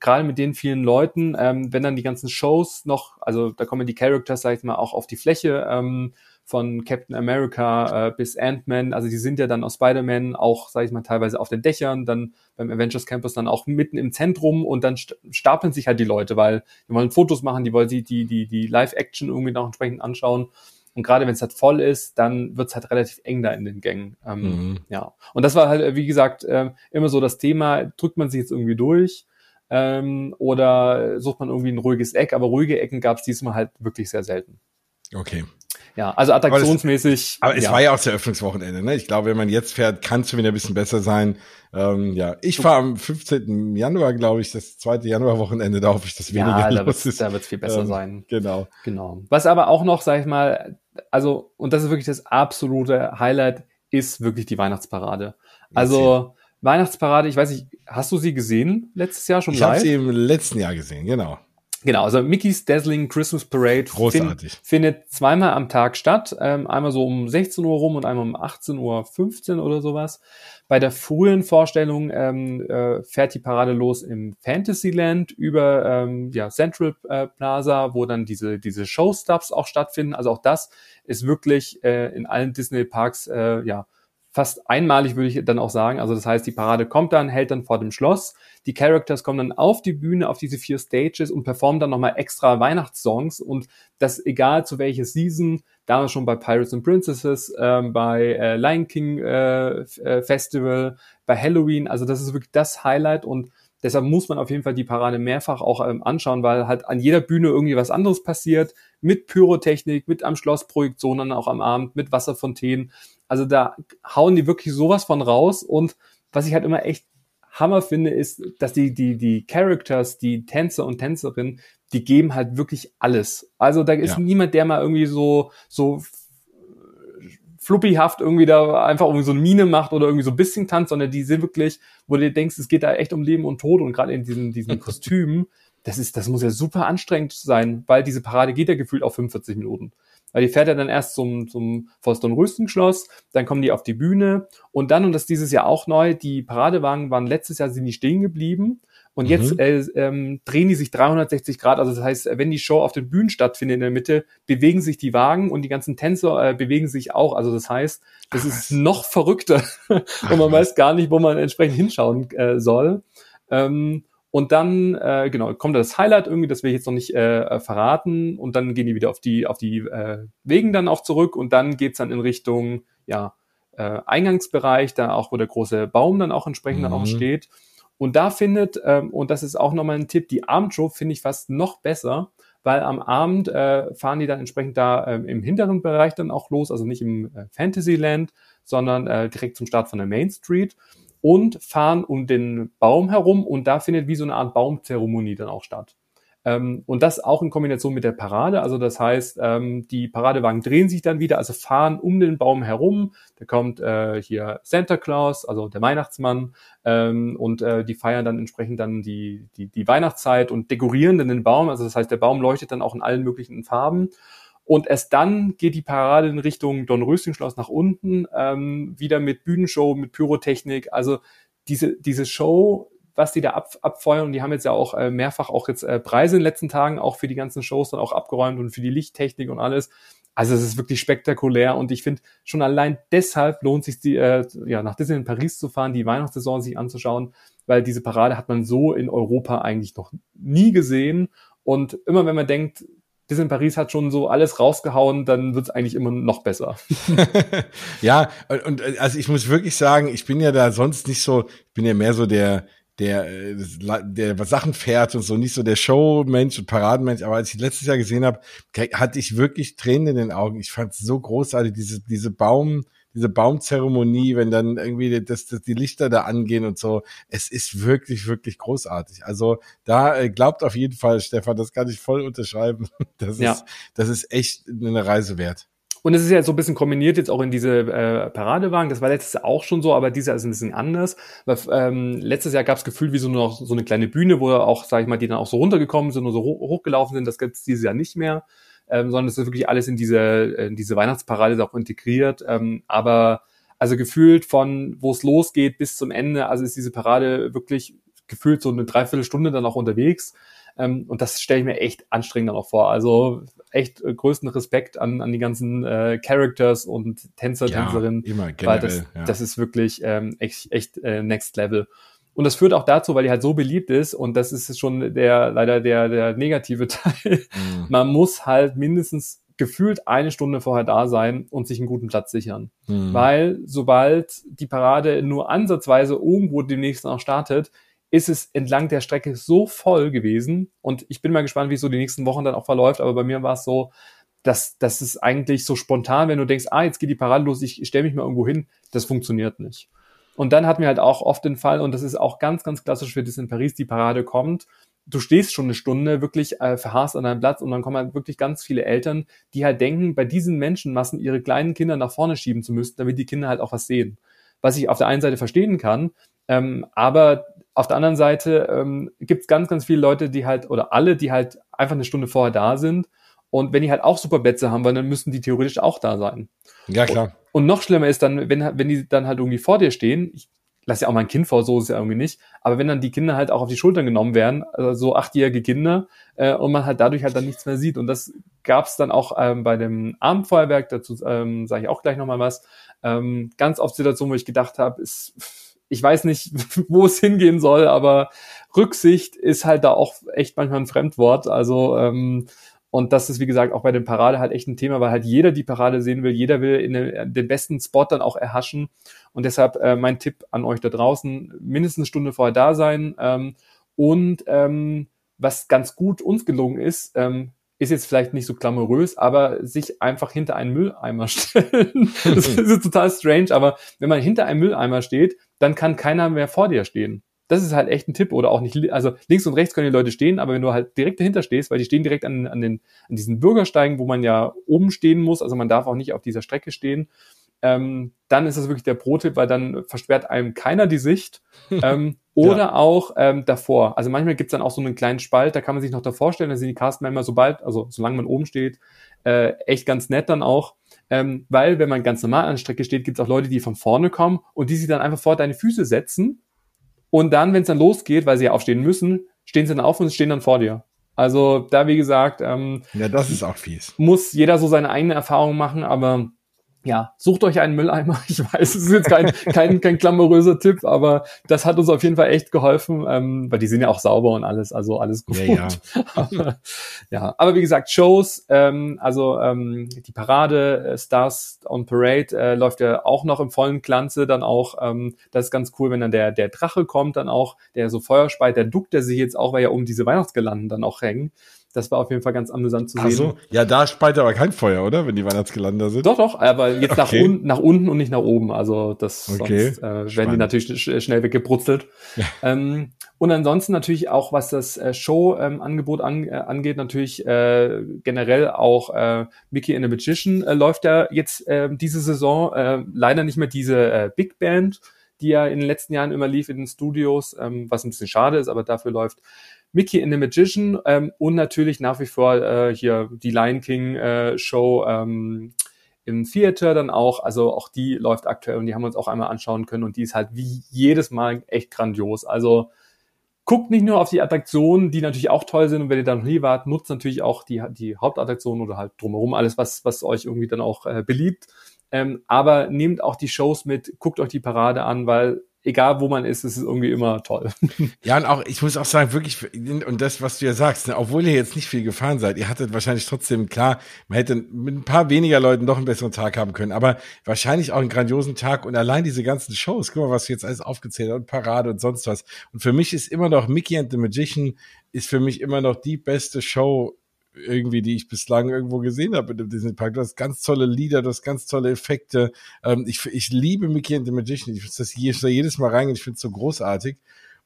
Gerade mit den vielen Leuten, ähm, wenn dann die ganzen Shows noch, also da kommen die Characters, sag ich mal, auch auf die Fläche, ähm, von Captain America äh, bis Ant-Man, also die sind ja dann aus Spider-Man auch, sage ich mal, teilweise auf den Dächern, dann beim Avengers Campus dann auch mitten im Zentrum und dann stapeln sich halt die Leute, weil die wollen Fotos machen, die wollen die, die, die, die Live-Action irgendwie noch entsprechend anschauen. Und gerade wenn es halt voll ist, dann wird es halt relativ eng da in den Gängen. Ähm, mhm. Ja. Und das war halt, wie gesagt, äh, immer so das Thema, drückt man sich jetzt irgendwie durch ähm, oder sucht man irgendwie ein ruhiges Eck, aber ruhige Ecken gab es diesmal halt wirklich sehr selten. Okay. Ja, also attraktionsmäßig. Aber, das, aber es ja. war ja auch das Eröffnungswochenende, ne? Ich glaube, wenn man jetzt fährt, kann es wieder ein bisschen besser sein. Ähm, ja, ich fahre am 15. Januar, glaube ich, das zweite Januarwochenende, da hoffe ich, dass weniger ja, da wird's, ist. Da wird es viel besser ähm, sein. Genau. Genau. Was aber auch noch, sag ich mal, also, und das ist wirklich das absolute Highlight, ist wirklich die Weihnachtsparade. Also, Weihnachtsparade, ich weiß nicht, hast du sie gesehen letztes Jahr schon ich live? Ich habe sie im letzten Jahr gesehen, genau. Genau, also Mickey's Dazzling Christmas Parade. Find, findet zweimal am Tag statt. Ähm, einmal so um 16 Uhr rum und einmal um 18.15 Uhr oder sowas. Bei der frühen Vorstellung ähm, äh, fährt die Parade los im Fantasyland über ähm, ja, Central äh, Plaza, wo dann diese, diese Showstops auch stattfinden. Also auch das ist wirklich äh, in allen Disney-Parks äh, ja, fast einmalig, würde ich dann auch sagen. Also das heißt, die Parade kommt dann, hält dann vor dem Schloss. Die Characters kommen dann auf die Bühne, auf diese vier Stages und performen dann nochmal extra Weihnachtssongs. Und das egal zu welcher Season, damals schon bei Pirates and Princesses, ähm, bei äh, Lion King äh, äh Festival, bei Halloween. Also das ist wirklich das Highlight und Deshalb muss man auf jeden Fall die Parade mehrfach auch ähm, anschauen, weil halt an jeder Bühne irgendwie was anderes passiert. Mit Pyrotechnik, mit am Schloss Projektionen auch am Abend, mit Wasserfontänen. Also da hauen die wirklich sowas von raus. Und was ich halt immer echt Hammer finde, ist, dass die, die, die Characters, die Tänzer und Tänzerinnen, die geben halt wirklich alles. Also da ist ja. niemand, der mal irgendwie so, so fluppyhaft irgendwie da einfach irgendwie so eine Mine macht oder irgendwie so ein bisschen tanzt, sondern die sind wirklich, wo du denkst, es geht da echt um Leben und Tod und gerade in diesen, diesen Kostümen, das ist, das muss ja super anstrengend sein, weil diese Parade geht ja gefühlt auf 45 Minuten. Weil die fährt ja dann erst zum, zum Forster- und Rüstenschloss, dann kommen die auf die Bühne und dann, und das ist dieses Jahr auch neu, die Paradewagen waren letztes Jahr sind die stehen geblieben und mhm. jetzt äh, ähm, drehen die sich 360 Grad. Also das heißt, wenn die Show auf den Bühnen stattfindet in der Mitte, bewegen sich die Wagen und die ganzen Tänzer äh, bewegen sich auch. Also das heißt, das Ach, ist noch verrückter und man weiß gar nicht, wo man entsprechend hinschauen äh, soll. Ähm, und dann, äh, genau, kommt das Highlight irgendwie, das will ich jetzt noch nicht äh, verraten. Und dann gehen die wieder auf die, auf die äh, Wegen dann auch zurück und dann geht's dann in Richtung, ja, äh, Eingangsbereich, da auch, wo der große Baum dann auch entsprechend mhm. dann auch mhm. steht. Und da findet, ähm, und das ist auch nochmal ein Tipp, die Abendshow finde ich fast noch besser, weil am Abend äh, fahren die dann entsprechend da ähm, im hinteren Bereich dann auch los, also nicht im äh, Fantasyland, sondern äh, direkt zum Start von der Main Street und fahren um den Baum herum und da findet wie so eine Art Baumzeremonie dann auch statt. Ähm, und das auch in Kombination mit der Parade. Also das heißt, ähm, die Paradewagen drehen sich dann wieder, also fahren um den Baum herum. Da kommt äh, hier Santa Claus, also der Weihnachtsmann, ähm, und äh, die feiern dann entsprechend dann die, die, die Weihnachtszeit und dekorieren dann den Baum. Also das heißt, der Baum leuchtet dann auch in allen möglichen Farben. Und erst dann geht die Parade in Richtung Dornröschenschloss nach unten, ähm, wieder mit Bühnenshow, mit Pyrotechnik. Also diese, diese Show was die da ab, abfeuern. Die haben jetzt ja auch äh, mehrfach auch jetzt äh, Preise in den letzten Tagen auch für die ganzen Shows dann auch abgeräumt und für die Lichttechnik und alles. Also es ist wirklich spektakulär und ich finde schon allein deshalb lohnt sich die äh, ja nach Disney in Paris zu fahren, die Weihnachtssaison sich anzuschauen, weil diese Parade hat man so in Europa eigentlich noch nie gesehen und immer wenn man denkt, Disney in Paris hat schon so alles rausgehauen, dann wird es eigentlich immer noch besser. ja, und, und also ich muss wirklich sagen, ich bin ja da sonst nicht so, ich bin ja mehr so der der, äh, der Sachen fährt und so, nicht so der Showmensch und Paradenmensch, aber als ich letztes Jahr gesehen habe, hatte ich wirklich Tränen in den Augen. Ich fand es so großartig, diese, diese Baum, diese Baumzeremonie, wenn dann irgendwie das, das, die Lichter da angehen und so. Es ist wirklich, wirklich großartig. Also da äh, glaubt auf jeden Fall, Stefan, das kann ich voll unterschreiben. Das ja. ist, das ist echt eine Reise wert. Und es ist ja so ein bisschen kombiniert jetzt auch in diese äh, Paradewagen. Das war letztes Jahr auch schon so, aber dieses Jahr ist ein bisschen anders. Weil ähm, letztes Jahr gab es gefühlt wie so noch so eine kleine Bühne, wo auch, sag ich mal, die dann auch so runtergekommen sind und so hoch, hochgelaufen sind. Das gibt es dieses Jahr nicht mehr. Ähm, sondern es ist wirklich alles in diese, in diese Weihnachtsparade auch integriert. Ähm, aber also gefühlt von wo es losgeht bis zum Ende, also ist diese Parade wirklich gefühlt so eine Dreiviertelstunde dann auch unterwegs. Ähm, und das stelle ich mir echt anstrengend dann auch vor. Also echt äh, größten Respekt an, an die ganzen äh, Characters und Tänzer, ja, Tänzerinnen. Immer generell, weil das, ja. das ist wirklich ähm, echt, echt äh, Next Level. Und das führt auch dazu, weil die halt so beliebt ist, und das ist schon der leider der, der negative Teil. Mhm. Man muss halt mindestens gefühlt eine Stunde vorher da sein und sich einen guten Platz sichern. Mhm. Weil sobald die Parade nur ansatzweise irgendwo demnächst noch startet, ist es entlang der Strecke so voll gewesen. Und ich bin mal gespannt, wie es so die nächsten Wochen dann auch verläuft. Aber bei mir war es so, dass das ist eigentlich so spontan, wenn du denkst, ah, jetzt geht die Parade los, ich stelle mich mal irgendwo hin, das funktioniert nicht. Und dann hatten wir halt auch oft den Fall, und das ist auch ganz, ganz klassisch für das in Paris, die Parade kommt, du stehst schon eine Stunde wirklich äh, verharrst an deinem Platz und dann kommen halt wirklich ganz viele Eltern, die halt denken, bei diesen Menschenmassen ihre kleinen Kinder nach vorne schieben zu müssen, damit die Kinder halt auch was sehen. Was ich auf der einen Seite verstehen kann, ähm, aber auf der anderen Seite ähm, gibt es ganz, ganz viele Leute, die halt, oder alle, die halt einfach eine Stunde vorher da sind. Und wenn die halt auch super Plätze haben wollen, dann müssen die theoretisch auch da sein. Ja, klar. Und, und noch schlimmer ist dann, wenn, wenn die dann halt irgendwie vor dir stehen, ich lasse ja auch mein Kind vor, so ist es ja irgendwie nicht, aber wenn dann die Kinder halt auch auf die Schultern genommen werden, also so achtjährige Kinder, äh, und man halt dadurch halt dann nichts mehr sieht. Und das gab es dann auch ähm, bei dem Abendfeuerwerk, dazu ähm, sage ich auch gleich nochmal was, ähm, ganz oft Situationen, wo ich gedacht habe, ist ich weiß nicht, wo es hingehen soll, aber Rücksicht ist halt da auch echt manchmal ein Fremdwort. Also ähm, und das ist, wie gesagt, auch bei den Parade halt echt ein Thema, weil halt jeder die Parade sehen will, jeder will in den, besten Spot dann auch erhaschen. Und deshalb äh, mein Tipp an euch da draußen, mindestens eine Stunde vorher da sein. Ähm, und ähm, was ganz gut uns gelungen ist, ähm, ist jetzt vielleicht nicht so glamourös, aber sich einfach hinter einen Mülleimer stellen. das ist total strange, aber wenn man hinter einem Mülleimer steht, dann kann keiner mehr vor dir stehen. Das ist halt echt ein Tipp oder auch nicht, also links und rechts können die Leute stehen, aber wenn du halt direkt dahinter stehst, weil die stehen direkt an, an, den, an diesen Bürgersteigen, wo man ja oben stehen muss, also man darf auch nicht auf dieser Strecke stehen, ähm, dann ist das wirklich der Pro-Tipp, weil dann versperrt einem keiner die Sicht. Ähm, oder ja. auch ähm, davor. Also manchmal gibt's dann auch so einen kleinen Spalt, da kann man sich noch davor stellen, da sind die Castmember sobald, also solange man oben steht, äh, echt ganz nett dann auch. Ähm, weil wenn man ganz normal an der Strecke steht, gibt's auch Leute, die von vorne kommen und die sich dann einfach vor deine Füße setzen. Und dann, wenn es dann losgeht, weil sie ja aufstehen müssen, stehen sie dann auf und stehen dann vor dir. Also da, wie gesagt, ähm, ja, das ist auch fies. Muss jeder so seine eigene Erfahrung machen, aber ja, sucht euch einen Mülleimer. Ich weiß, es ist jetzt kein, kein, kein glamouröser Tipp, aber das hat uns auf jeden Fall echt geholfen, ähm, weil die sind ja auch sauber und alles, also alles gut. Ja, ja. aber, Ja, aber wie gesagt, Shows, ähm, also ähm, die Parade äh, Stars on Parade äh, läuft ja auch noch im vollen Glanze, dann auch, ähm, das ist ganz cool, wenn dann der, der Drache kommt, dann auch, der so Feuer speit, der duckt er sich jetzt auch, weil ja um diese Weihnachtsgelanden dann auch hängen. Das war auf jeden Fall ganz amüsant zu sehen. Ach so, ja, da speit aber kein Feuer, oder? Wenn die Weihnachtsgelande sind. Doch, doch, aber jetzt okay. nach, un nach unten und nicht nach oben. Also das okay. sonst äh, werden die natürlich sch schnell weggebrutzelt. Ja. Ähm, und ansonsten natürlich auch, was das äh, Show-Angebot an, äh, angeht, natürlich äh, generell auch äh, Mickey and the Magician äh, läuft ja jetzt äh, diese Saison äh, leider nicht mehr diese äh, Big Band, die ja in den letzten Jahren immer lief in den Studios, ähm, was ein bisschen schade ist, aber dafür läuft Mickey and the Magician ähm, und natürlich nach wie vor äh, hier die Lion King äh, Show ähm, im Theater dann auch. Also auch die läuft aktuell und die haben wir uns auch einmal anschauen können und die ist halt wie jedes Mal echt grandios. Also guckt nicht nur auf die Attraktionen, die natürlich auch toll sind und wenn ihr da noch nie wart, nutzt natürlich auch die, die Hauptattraktionen oder halt drumherum alles, was, was euch irgendwie dann auch äh, beliebt. Ähm, aber nehmt auch die Shows mit, guckt euch die Parade an, weil egal wo man ist, es ist irgendwie immer toll. Ja, und auch, ich muss auch sagen, wirklich, und das, was du ja sagst, ne, obwohl ihr jetzt nicht viel gefahren seid, ihr hattet wahrscheinlich trotzdem, klar, man hätte mit ein paar weniger Leuten doch einen besseren Tag haben können, aber wahrscheinlich auch einen grandiosen Tag und allein diese ganzen Shows, guck mal, was du jetzt alles aufgezählt hast und Parade und sonst was. Und für mich ist immer noch Mickey and the Magician ist für mich immer noch die beste Show irgendwie, die ich bislang irgendwo gesehen habe in dem Disney Park. Du hast ganz tolle Lieder, du hast ganz tolle Effekte. Ähm, ich, ich liebe Mickey and the Magician. Ich finde das jedes Mal rein und ich finde es so großartig.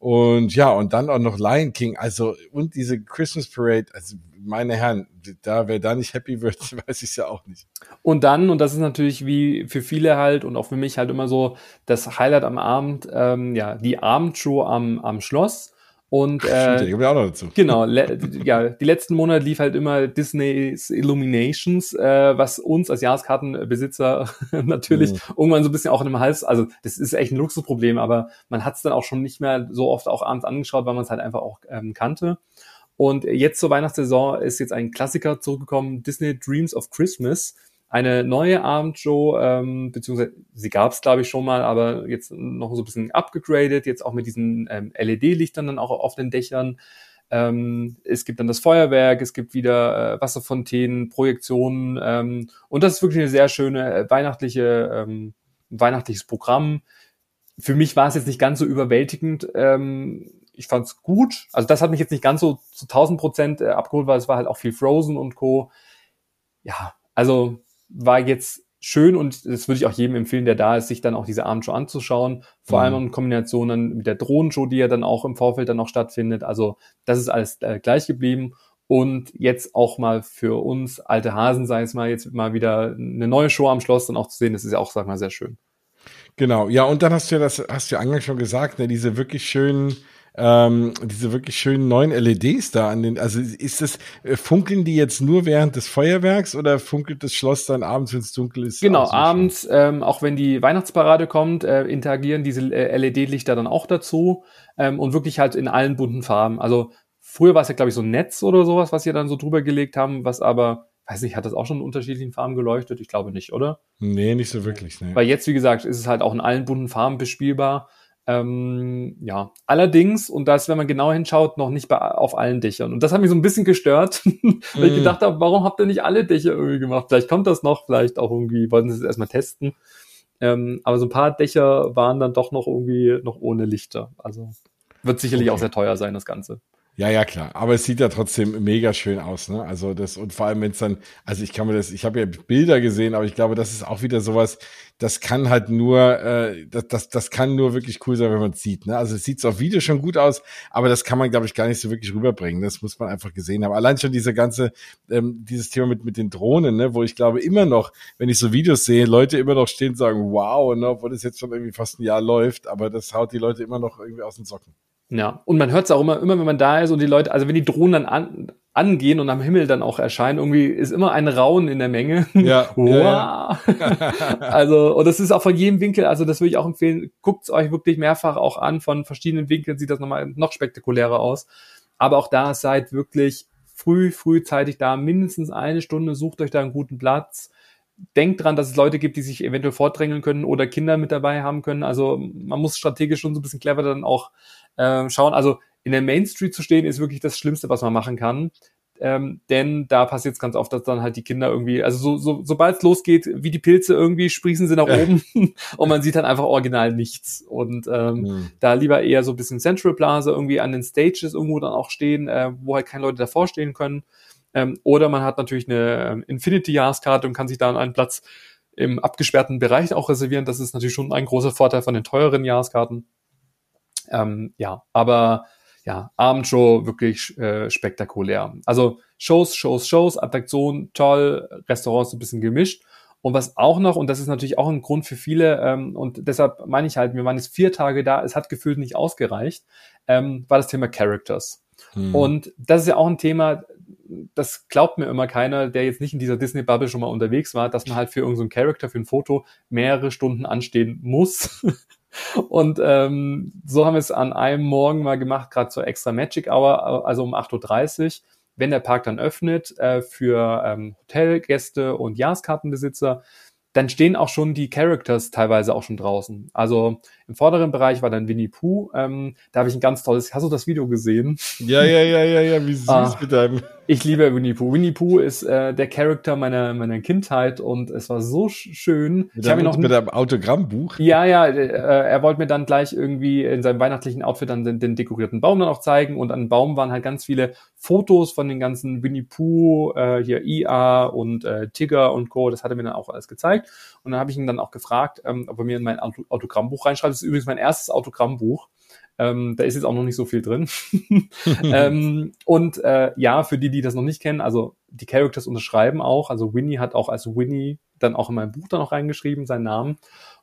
Und ja, und dann auch noch Lion King, also und diese Christmas Parade, also meine Herren, da wer da nicht happy wird, weiß ich ja auch nicht. Und dann, und das ist natürlich wie für viele halt und auch für mich halt immer so das Highlight am Abend, ähm, ja, die Abendshow am, am Schloss. Und äh, Stimmt, auch noch dazu. genau, ja, die letzten Monate lief halt immer Disney's Illuminations, äh, was uns als Jahreskartenbesitzer natürlich mhm. irgendwann so ein bisschen auch in dem Hals, also das ist echt ein Luxusproblem, aber man hat es dann auch schon nicht mehr so oft auch abends angeschaut, weil man es halt einfach auch ähm, kannte. Und jetzt zur Weihnachtssaison ist jetzt ein Klassiker zurückgekommen, Disney Dreams of Christmas eine neue Abendshow, ähm, beziehungsweise sie gab es, glaube ich, schon mal, aber jetzt noch so ein bisschen abgegradet, jetzt auch mit diesen ähm, LED-Lichtern dann auch auf den Dächern. Ähm, es gibt dann das Feuerwerk, es gibt wieder äh, Wasserfontänen, Projektionen und das ist wirklich eine sehr schöne äh, weihnachtliche, ähm, weihnachtliches Programm. Für mich war es jetzt nicht ganz so überwältigend. Ähm, ich fand es gut. Also das hat mich jetzt nicht ganz so zu 1000 Prozent äh, abgeholt, weil es war halt auch viel Frozen und Co. Ja, also war jetzt schön und das würde ich auch jedem empfehlen, der da ist, sich dann auch diese Abendshow anzuschauen. Vor mhm. allem in Kombination dann mit der Drohnenshow, die ja dann auch im Vorfeld dann noch stattfindet. Also das ist alles äh, gleich geblieben. Und jetzt auch mal für uns alte Hasen, sei es mal, jetzt mal wieder eine neue Show am Schloss dann auch zu sehen, das ist ja auch, sag mal, sehr schön. Genau, ja, und dann hast du ja das, hast du ja angangs schon gesagt, ne, diese wirklich schönen ähm, diese wirklich schönen neuen LEDs da an den, also ist das, äh, funkeln die jetzt nur während des Feuerwerks oder funkelt das Schloss dann abends, wenn es dunkel ist? Genau, so abends, ähm, auch wenn die Weihnachtsparade kommt, äh, interagieren diese äh, LED-Lichter dann auch dazu ähm, und wirklich halt in allen bunten Farben. Also früher war es ja, glaube ich, so ein Netz oder sowas, was sie dann so drüber gelegt haben, was aber weiß nicht, hat das auch schon in unterschiedlichen Farben geleuchtet? Ich glaube nicht, oder? Nee, nicht so wirklich. Nee. Weil jetzt, wie gesagt, ist es halt auch in allen bunten Farben bespielbar. Ähm, ja, allerdings, und das, wenn man genau hinschaut, noch nicht bei, auf allen Dächern. Und das hat mich so ein bisschen gestört, weil ich mm. gedacht habe, warum habt ihr nicht alle Dächer irgendwie gemacht? Vielleicht kommt das noch, vielleicht auch irgendwie, wollten sie es erstmal testen. Ähm, aber so ein paar Dächer waren dann doch noch irgendwie noch ohne Lichter. Also wird sicherlich okay. auch sehr teuer sein, das Ganze. Ja, ja, klar. Aber es sieht ja trotzdem mega schön aus, ne? Also das, und vor allem, wenn es dann, also ich kann mir das, ich habe ja Bilder gesehen, aber ich glaube, das ist auch wieder sowas, das kann halt nur, äh, das, das, das kann nur wirklich cool sein, wenn man es sieht. Ne? Also es sieht auf Video schon gut aus, aber das kann man, glaube ich, gar nicht so wirklich rüberbringen. Das muss man einfach gesehen haben. Allein schon diese ganze, ähm, dieses Thema mit, mit den Drohnen, ne? wo ich glaube immer noch, wenn ich so Videos sehe, Leute immer noch stehen und sagen, wow, ne? obwohl das jetzt schon irgendwie fast ein Jahr läuft, aber das haut die Leute immer noch irgendwie aus den Socken. Ja, und man hört es auch immer, immer wenn man da ist und die Leute, also wenn die Drohnen dann an, angehen und am Himmel dann auch erscheinen, irgendwie ist immer ein Raunen in der Menge. Ja. wow. Ja, ja. also, und das ist auch von jedem Winkel, also das würde ich auch empfehlen, guckt's euch wirklich mehrfach auch an, von verschiedenen Winkeln sieht das nochmal noch spektakulärer aus. Aber auch da seid wirklich früh, frühzeitig da, mindestens eine Stunde, sucht euch da einen guten Platz denkt dran, dass es Leute gibt, die sich eventuell vordrängeln können oder Kinder mit dabei haben können. Also man muss strategisch schon so ein bisschen clever dann auch äh, schauen. Also in der Main Street zu stehen ist wirklich das Schlimmste, was man machen kann. ähm, denn da passiert es ganz oft, dass dann halt die Kinder irgendwie, also so, so, sobald es losgeht, wie die Pilze irgendwie sprießen sie nach oben und man sieht dann einfach original nichts. Und ähm, mhm. da lieber eher so ein bisschen Central Plaza irgendwie an den Stages irgendwo dann auch stehen, äh, wo halt keine Leute davor stehen können. Ähm, oder man hat natürlich eine ähm, Infinity-Jahreskarte und kann sich da einen Platz im abgesperrten Bereich auch reservieren. Das ist natürlich schon ein großer Vorteil von den teuren Jahreskarten. Ähm, ja, aber ja, Abendshow wirklich äh, spektakulär. Also Shows, Shows, Shows, Attraktionen toll, Restaurants ein bisschen gemischt. Und was auch noch, und das ist natürlich auch ein Grund für viele, ähm, und deshalb meine ich halt, wir waren jetzt vier Tage da, es hat gefühlt nicht ausgereicht, ähm, war das Thema Characters. Hm. Und das ist ja auch ein Thema, das glaubt mir immer keiner, der jetzt nicht in dieser Disney-Bubble schon mal unterwegs war, dass man halt für irgendeinen so Charakter, für ein Foto mehrere Stunden anstehen muss. Und ähm, so haben wir es an einem Morgen mal gemacht, gerade zur extra Magic Hour, also um 8.30 Uhr, wenn der Park dann öffnet äh, für ähm, Hotelgäste und Jahreskartenbesitzer, dann stehen auch schon die Characters teilweise auch schon draußen. Also im vorderen Bereich war dann Winnie Pooh. Ähm, da habe ich ein ganz tolles. Hast du das Video gesehen? Ja, ja, ja, ja, ja. Wie süß ah, mit deinem. Ich liebe Winnie Pooh. Winnie Pooh ist äh, der Charakter meiner meiner Kindheit und es war so schön. Mit, ich habe noch mit einem Autogrammbuch. Ja, ja. Äh, er wollte mir dann gleich irgendwie in seinem weihnachtlichen Outfit dann den, den, dekorierten Baum dann auch zeigen und an dem Baum waren halt ganz viele Fotos von den ganzen Winnie Pooh, äh, hier IA und äh, Tigger und Co. Das hat er mir dann auch alles gezeigt und dann habe ich ihn dann auch gefragt, ähm, ob er mir in mein Autogrammbuch reinschreibt ist übrigens mein erstes Autogrammbuch. Ähm, da ist jetzt auch noch nicht so viel drin. ähm, und äh, ja, für die, die das noch nicht kennen, also die Characters unterschreiben auch. Also Winnie hat auch als Winnie dann auch in mein Buch dann noch reingeschrieben, seinen Namen.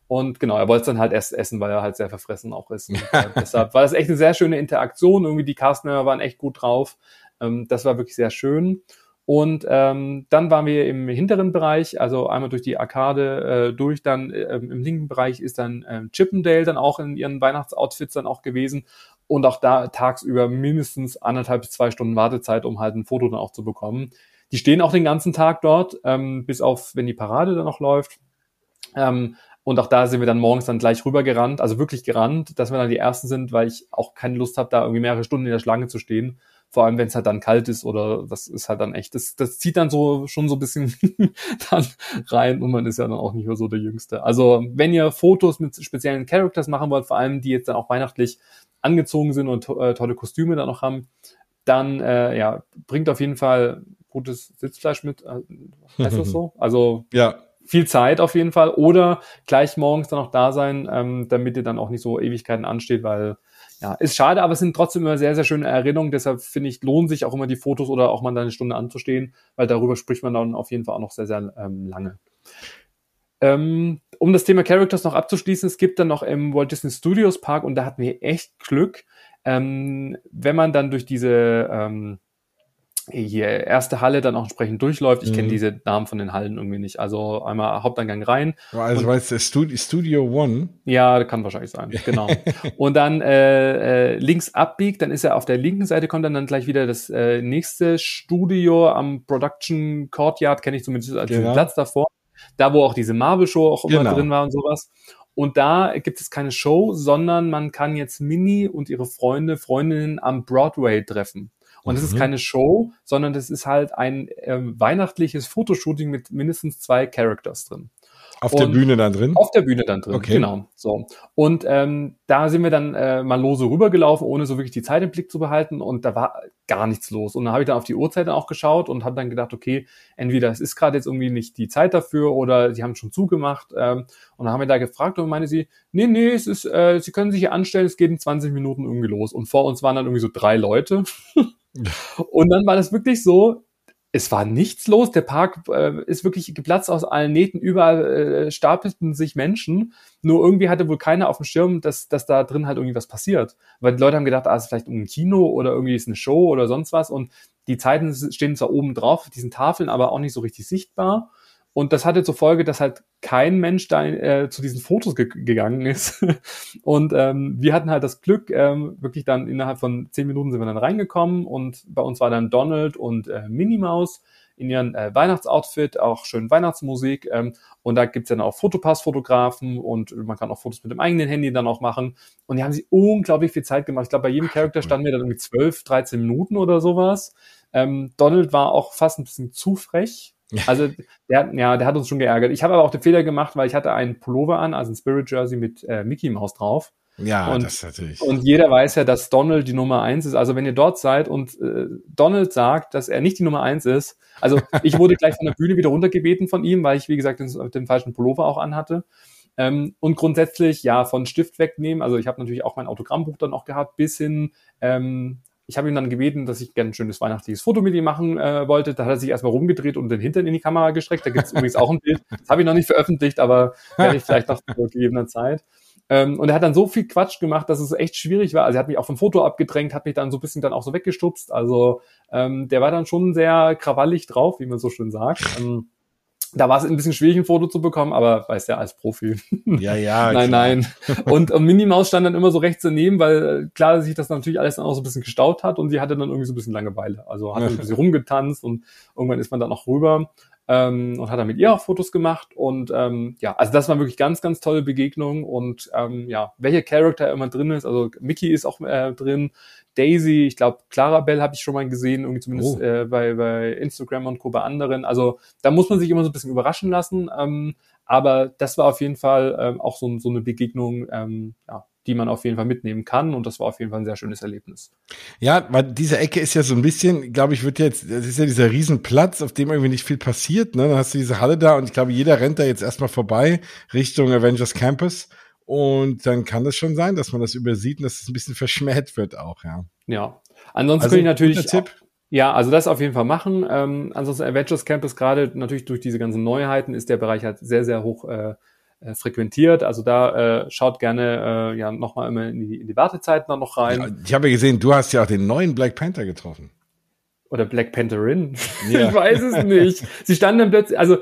Und genau, er wollte es dann halt erst essen, weil er halt sehr verfressen auch ist. Und, äh, deshalb war das echt eine sehr schöne Interaktion. Irgendwie die Castmember waren echt gut drauf. Ähm, das war wirklich sehr schön. Und ähm, dann waren wir im hinteren Bereich, also einmal durch die Arkade äh, durch, dann äh, im linken Bereich ist dann äh, Chippendale dann auch in ihren Weihnachtsoutfits dann auch gewesen. Und auch da tagsüber mindestens anderthalb bis zwei Stunden Wartezeit, um halt ein Foto dann auch zu bekommen. Die stehen auch den ganzen Tag dort, ähm, bis auf, wenn die Parade dann noch läuft. Ähm, und auch da sind wir dann morgens dann gleich rübergerannt, also wirklich gerannt, dass wir dann die Ersten sind, weil ich auch keine Lust habe, da irgendwie mehrere Stunden in der Schlange zu stehen vor allem, wenn es halt dann kalt ist oder das ist halt dann echt, das, das zieht dann so schon so ein bisschen dann rein und man ist ja dann auch nicht mehr so der Jüngste. Also wenn ihr Fotos mit speziellen Characters machen wollt, vor allem die jetzt dann auch weihnachtlich angezogen sind und äh, tolle Kostüme dann noch haben, dann äh, ja, bringt auf jeden Fall gutes Sitzfleisch mit. Äh, heißt das so? Also ja. viel Zeit auf jeden Fall. Oder gleich morgens dann auch da sein, ähm, damit ihr dann auch nicht so Ewigkeiten ansteht, weil ja, ist schade, aber es sind trotzdem immer sehr, sehr schöne Erinnerungen. Deshalb finde ich, lohnt sich auch immer die Fotos oder auch mal da eine Stunde anzustehen, weil darüber spricht man dann auf jeden Fall auch noch sehr, sehr ähm, lange. Ähm, um das Thema Characters noch abzuschließen, es gibt dann noch im Walt Disney Studios Park und da hatten wir echt Glück, ähm, wenn man dann durch diese ähm, hier erste Halle dann auch entsprechend durchläuft. Ich mhm. kenne diese Namen von den Hallen irgendwie nicht. Also einmal Haupteingang rein. Also und, weißt du, Studio, Studio One? Ja, kann wahrscheinlich sein, genau. und dann äh, äh, links abbiegt, dann ist er auf der linken Seite, kommt dann, dann gleich wieder das äh, nächste Studio am Production Courtyard, kenne ich zumindest als genau. Platz davor. Da, wo auch diese Marvel-Show auch immer genau. drin war und sowas. Und da gibt es keine Show, sondern man kann jetzt Minnie und ihre Freunde, Freundinnen am Broadway treffen. Und es mhm. ist keine Show, sondern das ist halt ein äh, weihnachtliches Fotoshooting mit mindestens zwei Characters drin. Auf und der Bühne dann drin? Auf der Bühne dann drin, okay. genau. So. Und ähm, da sind wir dann äh, mal lose rübergelaufen, ohne so wirklich die Zeit im Blick zu behalten und da war gar nichts los. Und dann habe ich dann auf die Uhrzeit auch geschaut und habe dann gedacht, okay, entweder es ist gerade jetzt irgendwie nicht die Zeit dafür oder sie haben schon zugemacht. Ähm, und dann haben wir da gefragt und meine sie, nee, nee, es ist, äh, sie können sich hier anstellen, es geht in 20 Minuten irgendwie los. Und vor uns waren dann irgendwie so drei Leute. Und dann war das wirklich so, es war nichts los. Der Park äh, ist wirklich geplatzt aus allen Nähten. Überall äh, stapelten sich Menschen. Nur irgendwie hatte wohl keiner auf dem Schirm, dass, dass da drin halt irgendwie was passiert. Weil die Leute haben gedacht, ah, es ist vielleicht ein Kino oder irgendwie ist eine Show oder sonst was. Und die Zeiten stehen zwar oben drauf auf diesen Tafeln, aber auch nicht so richtig sichtbar. Und das hatte zur Folge, dass halt kein Mensch da äh, zu diesen Fotos ge gegangen ist. und ähm, wir hatten halt das Glück, ähm, wirklich dann innerhalb von zehn Minuten sind wir dann reingekommen und bei uns war dann Donald und äh, Minnie Maus in ihren äh, Weihnachtsoutfit, auch schön Weihnachtsmusik. Ähm, und da gibt's dann auch Fotopass-Fotografen und man kann auch Fotos mit dem eigenen Handy dann auch machen. Und die haben sich unglaublich viel Zeit gemacht. Ich glaube, bei jedem Charakter standen wir dann irgendwie 12, 13 Minuten oder sowas. Ähm, Donald war auch fast ein bisschen zu frech. Also der, ja, der hat uns schon geärgert. Ich habe aber auch den Fehler gemacht, weil ich hatte einen Pullover an, also ein Spirit Jersey mit äh, Mickey Mouse drauf. Ja, und, das natürlich. Und jeder weiß ja, dass Donald die Nummer eins ist. Also wenn ihr dort seid und äh, Donald sagt, dass er nicht die Nummer eins ist, also ich wurde gleich von der Bühne wieder runtergebeten von ihm, weil ich, wie gesagt, den, den falschen Pullover auch anhatte. Ähm, und grundsätzlich, ja, von Stift wegnehmen. Also ich habe natürlich auch mein Autogrammbuch dann auch gehabt, bis hin, ähm, ich habe ihn dann gebeten, dass ich gerne ein schönes weihnachtliches Foto mit ihm machen äh, wollte. Da hat er sich erstmal rumgedreht und den Hintern in die Kamera gestreckt. Da gibt es übrigens auch ein Bild. Das habe ich noch nicht veröffentlicht, aber werde ich vielleicht noch zu gegebener Zeit. Ähm, und er hat dann so viel Quatsch gemacht, dass es echt schwierig war. Also er hat mich auch vom Foto abgedrängt, hat mich dann so ein bisschen dann auch so weggestupst. Also ähm, der war dann schon sehr krawallig drauf, wie man so schön sagt. Ähm, da war es ein bisschen schwierig, ein Foto zu bekommen, aber weiß ja als Profi. Ja, ja. nein, nein. Und, und Minnie Maus stand dann immer so rechts daneben, weil äh, klar sich das natürlich alles dann auch so ein bisschen gestaut hat und sie hatte dann irgendwie so ein bisschen Langeweile. Also hat ein bisschen rumgetanzt und irgendwann ist man dann auch rüber ähm, und hat dann mit ihr auch Fotos gemacht. Und ähm, ja, also das war wirklich ganz, ganz tolle Begegnung. Und ähm, ja, welcher Charakter immer drin ist, also Mickey ist auch äh, drin, Daisy, ich glaube, Clarabelle habe ich schon mal gesehen, irgendwie zumindest oh. äh, bei, bei Instagram und Co. bei anderen. Also da muss man sich immer so ein bisschen überraschen lassen. Ähm, aber das war auf jeden Fall ähm, auch so, so eine Begegnung, ähm, ja, die man auf jeden Fall mitnehmen kann. Und das war auf jeden Fall ein sehr schönes Erlebnis. Ja, weil diese Ecke ist ja so ein bisschen, glaube ich, wird jetzt, das ist ja dieser Riesenplatz, auf dem irgendwie nicht viel passiert. Ne? Dann hast du diese Halle da und ich glaube, jeder rennt da jetzt erstmal vorbei Richtung Avengers Campus. Und dann kann das schon sein, dass man das übersieht und dass es ein bisschen verschmäht wird auch, ja. Ja. Ansonsten also, könnte ich natürlich. Tipp. Ja, also das auf jeden Fall machen. Ähm, ansonsten Avengers Campus gerade natürlich durch diese ganzen Neuheiten ist der Bereich halt sehr, sehr hoch äh, äh, frequentiert. Also da äh, schaut gerne äh, ja nochmal immer in die, in die Wartezeiten noch rein. Ja, ich habe ja gesehen, du hast ja auch den neuen Black Panther getroffen. Oder Black Pantherin. Ja. ich weiß es nicht. Sie standen dann plötzlich, also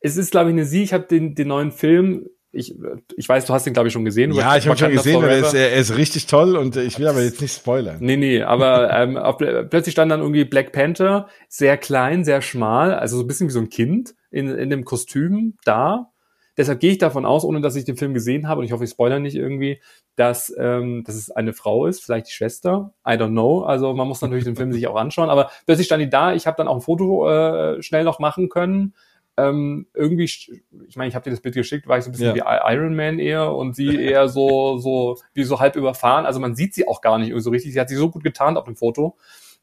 es ist, glaube ich, eine Sie. Ich habe den, den neuen Film ich, ich weiß, du hast den, glaube ich, schon gesehen. Ja, ich habe schon gesehen, er ist, er ist richtig toll und ich will aber jetzt nicht spoilern. Nee, nee, aber ähm, auf, plötzlich stand dann irgendwie Black Panther, sehr klein, sehr schmal, also so ein bisschen wie so ein Kind in, in dem Kostüm da Deshalb gehe ich davon aus, ohne dass ich den Film gesehen habe, und ich hoffe, ich spoilere nicht irgendwie, dass, ähm, dass es eine Frau ist, vielleicht die Schwester. I don't know. Also man muss natürlich den Film sich auch anschauen. Aber plötzlich stand die da. Ich habe dann auch ein Foto äh, schnell noch machen können. Ähm, irgendwie, ich meine, ich habe dir das Bild geschickt, war ich so ein bisschen ja. wie Iron Man eher und sie eher so, so, wie so halb überfahren. Also man sieht sie auch gar nicht so richtig. Sie hat sich so gut getarnt auf dem Foto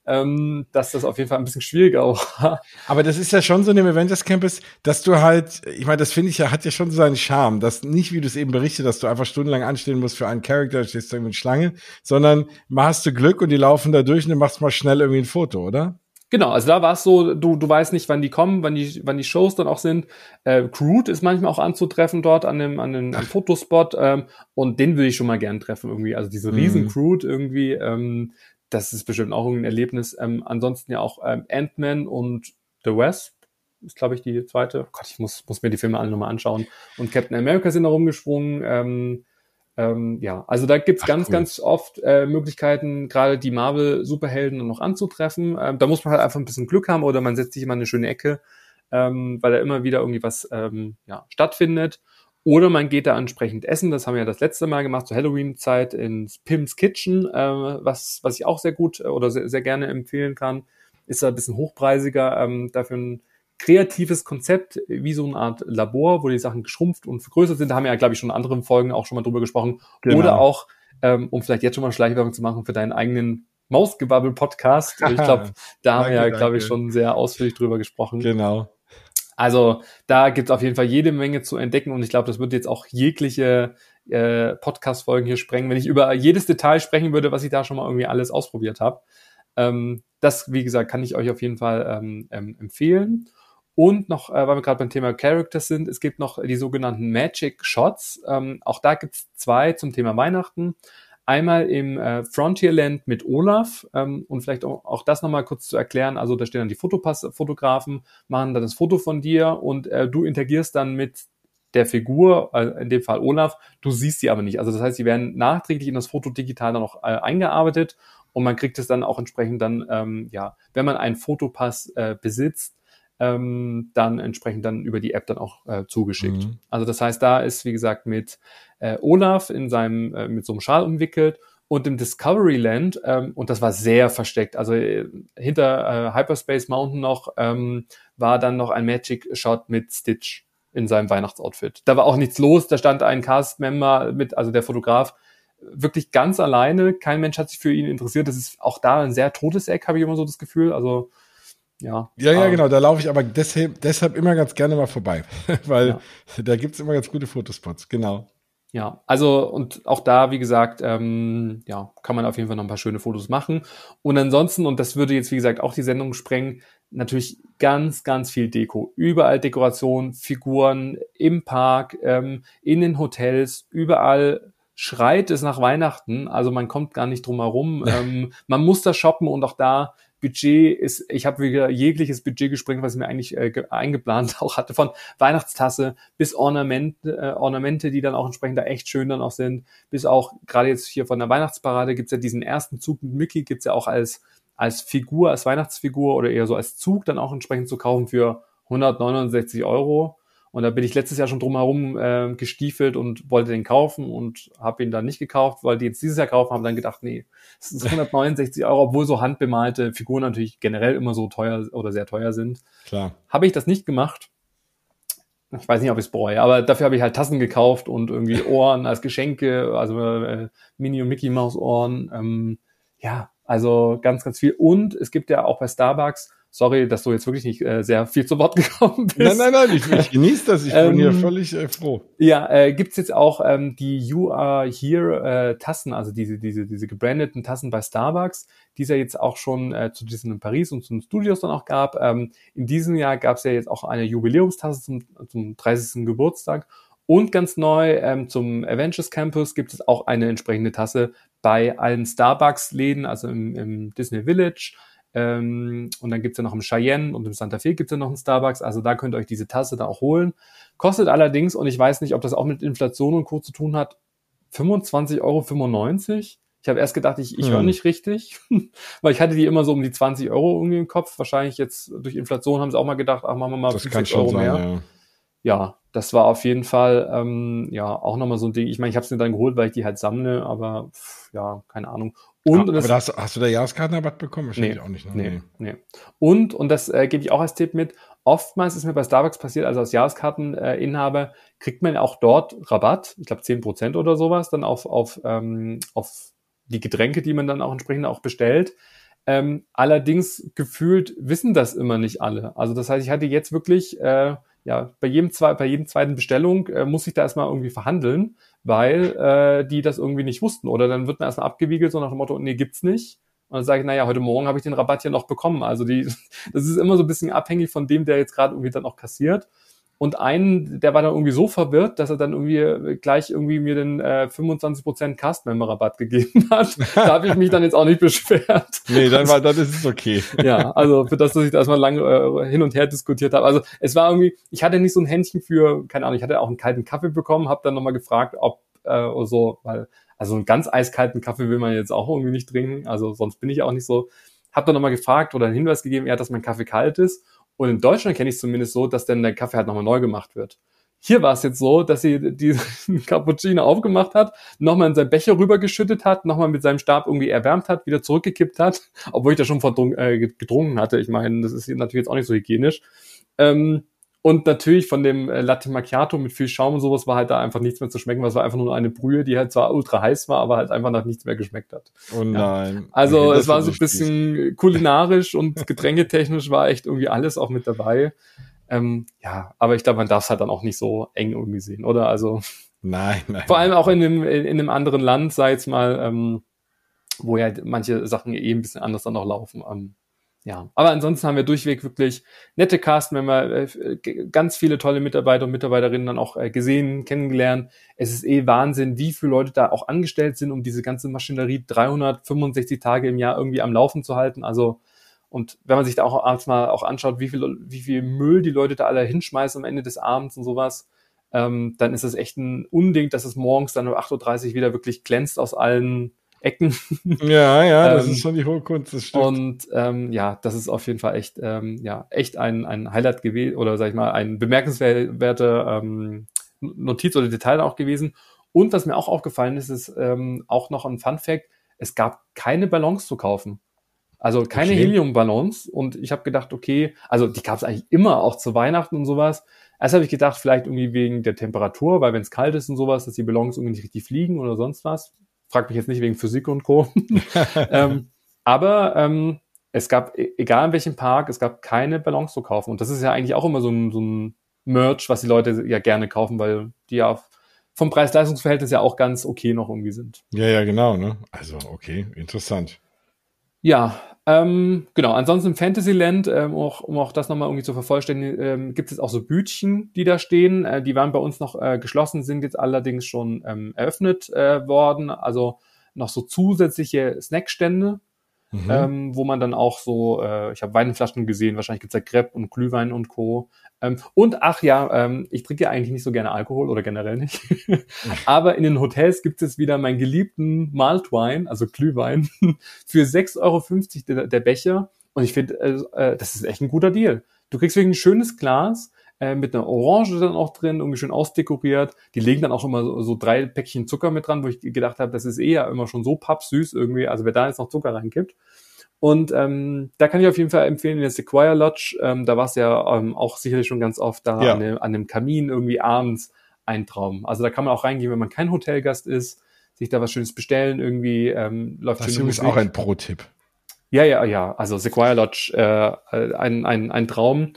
ähm, dass das auf jeden Fall ein bisschen schwieriger war. Aber das ist ja schon so in dem Avengers Campus, dass du halt, ich meine, das finde ich ja, hat ja schon so seinen Charme, dass nicht, wie du es eben berichtet, dass du einfach stundenlang anstehen musst für einen Charakter, stehst du irgendwie mit Schlange, sondern mal hast du Glück und die laufen da durch und du machst mal schnell irgendwie ein Foto, oder? Genau, also da war es so, du, du weißt nicht, wann die kommen, wann die, wann die Shows dann auch sind. Äh, Crude ist manchmal auch anzutreffen dort an dem, an dem, am Fotospot ähm, und den würde ich schon mal gern treffen irgendwie. Also diese riesen mhm. Crude irgendwie, ähm, das ist bestimmt auch ein Erlebnis. Ähm, ansonsten ja auch ähm, Ant-Man und The Wasp ist, glaube ich, die zweite. Oh Gott, ich muss, muss mir die Filme alle nochmal anschauen. Und Captain America sind da rumgesprungen. Ähm, ähm, ja, also da gibt's Ach, ganz, cool. ganz oft äh, Möglichkeiten, gerade die Marvel-Superhelden noch anzutreffen. Ähm, da muss man halt einfach ein bisschen Glück haben oder man setzt sich immer in eine schöne Ecke, ähm, weil da immer wieder irgendwie was ähm, ja, stattfindet. Oder man geht da entsprechend essen. Das haben wir ja das letzte Mal gemacht zur Halloween-Zeit ins Pim's Kitchen, äh, was, was ich auch sehr gut äh, oder sehr, sehr gerne empfehlen kann. Ist da ein bisschen hochpreisiger, ähm, dafür ein kreatives Konzept, wie so eine Art Labor, wo die Sachen geschrumpft und vergrößert sind. Da haben wir ja, glaube ich, schon in anderen Folgen auch schon mal drüber gesprochen. Genau. Oder auch, ähm, um vielleicht jetzt schon mal Schleichwerbung zu machen für deinen eigenen Mausgebabbel-Podcast. Ich glaube, da haben wir ja, glaube ich, schon sehr ausführlich drüber gesprochen. Genau. Also da gibt es auf jeden Fall jede Menge zu entdecken und ich glaube, das wird jetzt auch jegliche äh, Podcast-Folgen hier sprengen, wenn ich über jedes Detail sprechen würde, was ich da schon mal irgendwie alles ausprobiert habe. Ähm, das, wie gesagt, kann ich euch auf jeden Fall ähm, ähm, empfehlen. Und noch, äh, weil wir gerade beim Thema Characters sind, es gibt noch die sogenannten Magic Shots. Ähm, auch da gibt es zwei zum Thema Weihnachten. Einmal im äh, Frontierland mit Olaf ähm, und vielleicht auch, auch das nochmal kurz zu erklären. Also da stehen dann die Fotopass-Fotografen, machen dann das Foto von dir und äh, du interagierst dann mit der Figur, äh, in dem Fall Olaf, du siehst sie aber nicht. Also das heißt, sie werden nachträglich in das Foto digital dann noch äh, eingearbeitet und man kriegt es dann auch entsprechend dann, ähm, ja, wenn man einen Fotopass äh, besitzt, ähm, dann entsprechend dann über die App dann auch äh, zugeschickt. Mhm. Also das heißt, da ist, wie gesagt, mit äh, Olaf in seinem, äh, mit so einem Schal umwickelt und im Discovery Land, ähm, und das war sehr versteckt, also äh, hinter äh, Hyperspace Mountain noch, ähm, war dann noch ein Magic Shot mit Stitch in seinem Weihnachtsoutfit. Da war auch nichts los, da stand ein Cast-Member mit, also der Fotograf, wirklich ganz alleine. Kein Mensch hat sich für ihn interessiert. Das ist auch da ein sehr totes Eck, habe ich immer so das Gefühl. Also ja. Ja, ja, genau. Da laufe ich aber deshalb, deshalb immer ganz gerne mal vorbei, weil ja. da gibt's immer ganz gute Fotospots. Genau. Ja, also und auch da, wie gesagt, ähm, ja, kann man auf jeden Fall noch ein paar schöne Fotos machen. Und ansonsten, und das würde jetzt, wie gesagt, auch die Sendung sprengen, natürlich ganz, ganz viel Deko. Überall Dekoration, Figuren im Park, ähm, in den Hotels, überall schreit es nach Weihnachten. Also man kommt gar nicht drum herum. ähm, man muss da shoppen und auch da Budget ist, ich habe wieder jegliches Budget gesprengt, was ich mir eigentlich äh, eingeplant auch hatte, von Weihnachtstasse bis Ornamente, äh, Ornamente, die dann auch entsprechend da echt schön dann auch sind, bis auch gerade jetzt hier von der Weihnachtsparade gibt's ja diesen ersten Zug mit Mickey, gibt's ja auch als, als Figur, als Weihnachtsfigur oder eher so als Zug dann auch entsprechend zu kaufen für 169 Euro. Und da bin ich letztes Jahr schon drumherum äh, gestiefelt und wollte den kaufen und habe ihn dann nicht gekauft, wollte jetzt dieses Jahr kaufen, habe dann gedacht, nee, es ist 169 Euro, obwohl so handbemalte Figuren natürlich generell immer so teuer oder sehr teuer sind. Klar. Habe ich das nicht gemacht. Ich weiß nicht, ob ich es bereue, aber dafür habe ich halt Tassen gekauft und irgendwie Ohren als Geschenke, also äh, Mini- und Mickey Maus Ohren. Ähm, ja, also ganz, ganz viel. Und es gibt ja auch bei Starbucks Sorry, dass du jetzt wirklich nicht äh, sehr viel zu Wort gekommen bist. Nein, nein, nein, ich, ich genieße das. Ich bin ähm, hier völlig äh, froh. Ja, äh, gibt's jetzt auch ähm, die You Are Here äh, Tassen, also diese, diese, diese gebrandeten Tassen bei Starbucks, die es ja jetzt auch schon äh, zu diesen in Paris und zu den Studios dann auch gab. Ähm, in diesem Jahr gab's ja jetzt auch eine Jubiläumstasse zum, zum 30. Geburtstag. Und ganz neu ähm, zum Avengers Campus gibt es auch eine entsprechende Tasse bei allen Starbucks-Läden, also im, im Disney Village ähm, und dann gibt's ja noch im Cheyenne und im Santa Fe gibt's ja noch einen Starbucks. Also da könnt ihr euch diese Tasse da auch holen. Kostet allerdings, und ich weiß nicht, ob das auch mit Inflation und Co. zu tun hat, 25,95 Euro. Ich habe erst gedacht, ich, ich hm. höre nicht richtig, weil ich hatte die immer so um die 20 Euro irgendwie im Kopf. Wahrscheinlich jetzt durch Inflation haben sie auch mal gedacht, ach, machen wir mal das 50 Euro sein, mehr. Ja. Ja, das war auf jeden Fall ähm, ja auch nochmal so ein Ding. Ich meine, ich habe es mir dann geholt, weil ich die halt sammle, aber pff, ja, keine Ahnung. Und, aber das, hast, hast du da Jahreskartenrabatt bekommen? Wahrscheinlich nee, auch nicht. Ne? Nee, nee. Und, und das äh, gebe ich auch als Tipp mit, oftmals ist mir bei Starbucks passiert, also als Jahreskarteninhaber, äh, kriegt man auch dort Rabatt, ich glaube zehn Prozent oder sowas, dann auf, auf, ähm, auf die Getränke, die man dann auch entsprechend auch bestellt. Ähm, allerdings gefühlt wissen das immer nicht alle. Also das heißt, ich hatte jetzt wirklich äh, ja, bei jedem, zwei, bei jedem zweiten Bestellung äh, muss ich da erstmal irgendwie verhandeln, weil äh, die das irgendwie nicht wussten. Oder dann wird man erstmal abgewiegelt, so nach dem Motto, nee, gibt's nicht. Und dann sage ich, naja, heute Morgen habe ich den Rabatt ja noch bekommen. Also die, das ist immer so ein bisschen abhängig von dem, der jetzt gerade irgendwie dann auch kassiert. Und einen, der war dann irgendwie so verwirrt, dass er dann irgendwie gleich irgendwie mir den äh, 25% Cast-Member-Rabatt gegeben hat. da habe ich mich dann jetzt auch nicht beschwert. Nee, dann, war, dann ist es okay. ja, also für das, dass ich da erstmal lange äh, hin und her diskutiert habe. Also es war irgendwie, ich hatte nicht so ein Händchen für, keine Ahnung, ich hatte auch einen kalten Kaffee bekommen, habe dann nochmal gefragt, ob äh, so, weil, also einen ganz eiskalten Kaffee will man jetzt auch irgendwie nicht trinken, also sonst bin ich auch nicht so. Hab dann nochmal gefragt oder einen Hinweis gegeben, ja, dass mein Kaffee kalt ist und in Deutschland kenne ich es zumindest so, dass dann der Kaffee halt nochmal neu gemacht wird. Hier war es jetzt so, dass sie die Cappuccino aufgemacht hat, nochmal in seinen Becher rübergeschüttet hat, nochmal mit seinem Stab irgendwie erwärmt hat, wieder zurückgekippt hat, obwohl ich da schon verdrungen, äh, getrunken hatte. Ich meine, das ist natürlich jetzt auch nicht so hygienisch. Ähm, und natürlich von dem äh, Latte Macchiato mit viel Schaum und sowas war halt da einfach nichts mehr zu schmecken, es war einfach nur eine Brühe, die halt zwar ultra heiß war, aber halt einfach nach nichts mehr geschmeckt hat. Oh nein. Ja. Also okay, es war so ein bisschen kulinarisch und getränketechnisch war echt irgendwie alles auch mit dabei. Ähm, ja, aber ich glaube, man darf es halt dann auch nicht so eng irgendwie sehen, oder? Also nein, nein. Vor allem auch in einem, in einem anderen Land, sei jetzt mal, ähm, wo ja manche Sachen eh ein bisschen anders dann auch laufen. Ähm, ja, aber ansonsten haben wir durchweg wirklich nette Castmember, äh, ganz viele tolle Mitarbeiter und Mitarbeiterinnen dann auch äh, gesehen, kennengelernt. Es ist eh Wahnsinn, wie viele Leute da auch angestellt sind, um diese ganze Maschinerie 365 Tage im Jahr irgendwie am Laufen zu halten. Also, und wenn man sich da auch mal auch anschaut, wie viel, wie viel Müll die Leute da alle hinschmeißen am Ende des Abends und sowas, ähm, dann ist es echt ein Unding, dass es morgens dann um 8.30 Uhr wieder wirklich glänzt aus allen Ecken. Ja, ja, das ähm, ist schon die hohe Kunst, das stimmt. Und ähm, ja, das ist auf jeden Fall echt, ähm, ja, echt ein, ein Highlight gewesen oder sag ich mal, ein bemerkenswerter ähm, Notiz oder Detail auch gewesen. Und was mir auch aufgefallen ist, ist ähm, auch noch ein Fun Fact, es gab keine Ballons zu kaufen. Also keine okay. Helium-Ballons. Und ich habe gedacht, okay, also die gab es eigentlich immer, auch zu Weihnachten und sowas. Erst habe ich gedacht, vielleicht irgendwie wegen der Temperatur, weil wenn es kalt ist und sowas, dass die Ballons irgendwie nicht richtig fliegen oder sonst was. Frag mich jetzt nicht wegen Physik und Co. ähm, aber ähm, es gab, e-, egal in welchem Park, es gab keine Ballons zu kaufen. Und das ist ja eigentlich auch immer so ein, so ein Merch, was die Leute ja gerne kaufen, weil die ja vom Preis-Leistungs-Verhältnis ja auch ganz okay noch irgendwie sind. Ja, ja, genau, ne? Also, okay, interessant. Ja, ähm, genau. Ansonsten im Fantasyland, ähm, auch, um auch das nochmal irgendwie zu vervollständigen, ähm, gibt es auch so Bütchen, die da stehen. Äh, die waren bei uns noch äh, geschlossen, sind jetzt allerdings schon ähm, eröffnet äh, worden. Also noch so zusätzliche Snackstände, mhm. ähm, wo man dann auch so, äh, ich habe Weinflaschen gesehen, wahrscheinlich gibt's da Crepe und Glühwein und Co. Ähm, und ach ja, ähm, ich trinke ja eigentlich nicht so gerne Alkohol oder generell nicht. Aber in den Hotels gibt es wieder meinen geliebten Maltwein, also Glühwein, für 6,50 Euro der, der Becher. Und ich finde, äh, äh, das ist echt ein guter Deal. Du kriegst wirklich ein schönes Glas äh, mit einer Orange dann auch drin, irgendwie schön ausdekoriert. Die legen dann auch immer so, so drei Päckchen Zucker mit dran, wo ich gedacht habe, das ist eher immer schon so pappsüß irgendwie. Also wer da jetzt noch Zucker reinkippt. Und ähm, da kann ich auf jeden Fall empfehlen, der Sequoia Lodge, ähm, da war es ja ähm, auch sicherlich schon ganz oft da ja. an, dem, an dem Kamin irgendwie abends ein Traum. Also da kann man auch reingehen, wenn man kein Hotelgast ist, sich da was Schönes bestellen, irgendwie ähm, läuft Das ist auch ein Pro-Tipp. Ja, ja, ja. Also Sequoia Lodge, äh, ein, ein, ein Traum.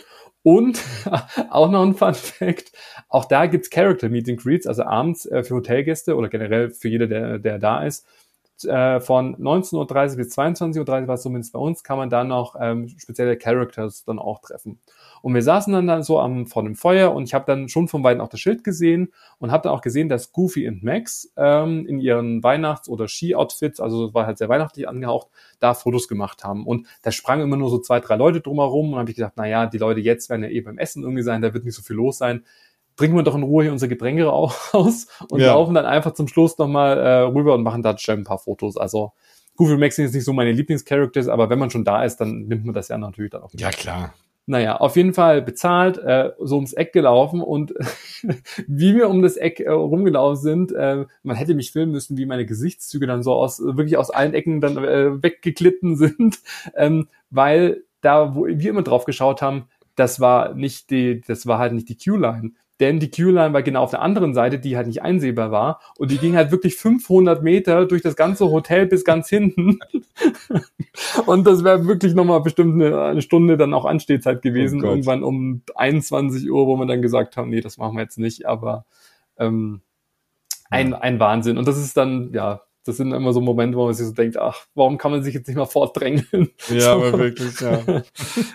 Und auch noch ein Fun Fact, auch da gibt's Character Meeting Greets, also abends äh, für Hotelgäste oder generell für jeder, der, der da ist, äh, von 19.30 bis 22.30 Uhr, was zumindest bei uns, kann man da noch ähm, spezielle Characters dann auch treffen. Und wir saßen dann, dann so am, vor dem Feuer und ich habe dann schon von Weitem auch das Schild gesehen und habe dann auch gesehen, dass Goofy und Max ähm, in ihren Weihnachts- oder Ski-Outfits, also war halt sehr weihnachtlich angehaucht, da Fotos gemacht haben. Und da sprangen immer nur so zwei, drei Leute drumherum und habe ich gedacht, na ja, die Leute jetzt werden ja eh beim Essen irgendwie sein, da wird nicht so viel los sein trinken wir doch in Ruhe hier unsere Getränke aus und ja. laufen dann einfach zum Schluss nochmal äh, rüber und machen da schnell ein paar Fotos. Also Goofy Max sind jetzt nicht so meine Lieblingscharacters, aber wenn man schon da ist, dann nimmt man das ja natürlich dann auch. Ja, klar. Naja, auf jeden Fall bezahlt, äh, so ums Eck gelaufen und wie wir um das Eck äh, rumgelaufen sind, äh, man hätte mich filmen müssen, wie meine Gesichtszüge dann so aus, wirklich aus allen Ecken dann äh, weggeglitten sind, ähm, weil da, wo wir immer drauf geschaut haben, das war nicht die, das war halt nicht die Q-Line. Denn die Q-Line war genau auf der anderen Seite, die halt nicht einsehbar war. Und die ging halt wirklich 500 Meter durch das ganze Hotel bis ganz hinten. und das wäre wirklich nochmal bestimmt eine, eine, Stunde dann auch Anstehzeit gewesen. Oh irgendwann um 21 Uhr, wo wir dann gesagt haben, nee, das machen wir jetzt nicht. Aber ähm, ein, ein Wahnsinn. Und das ist dann, ja, das sind immer so Momente, wo man sich so denkt, ach, warum kann man sich jetzt nicht mal fortdrängeln? Ja, so. aber wirklich, ja.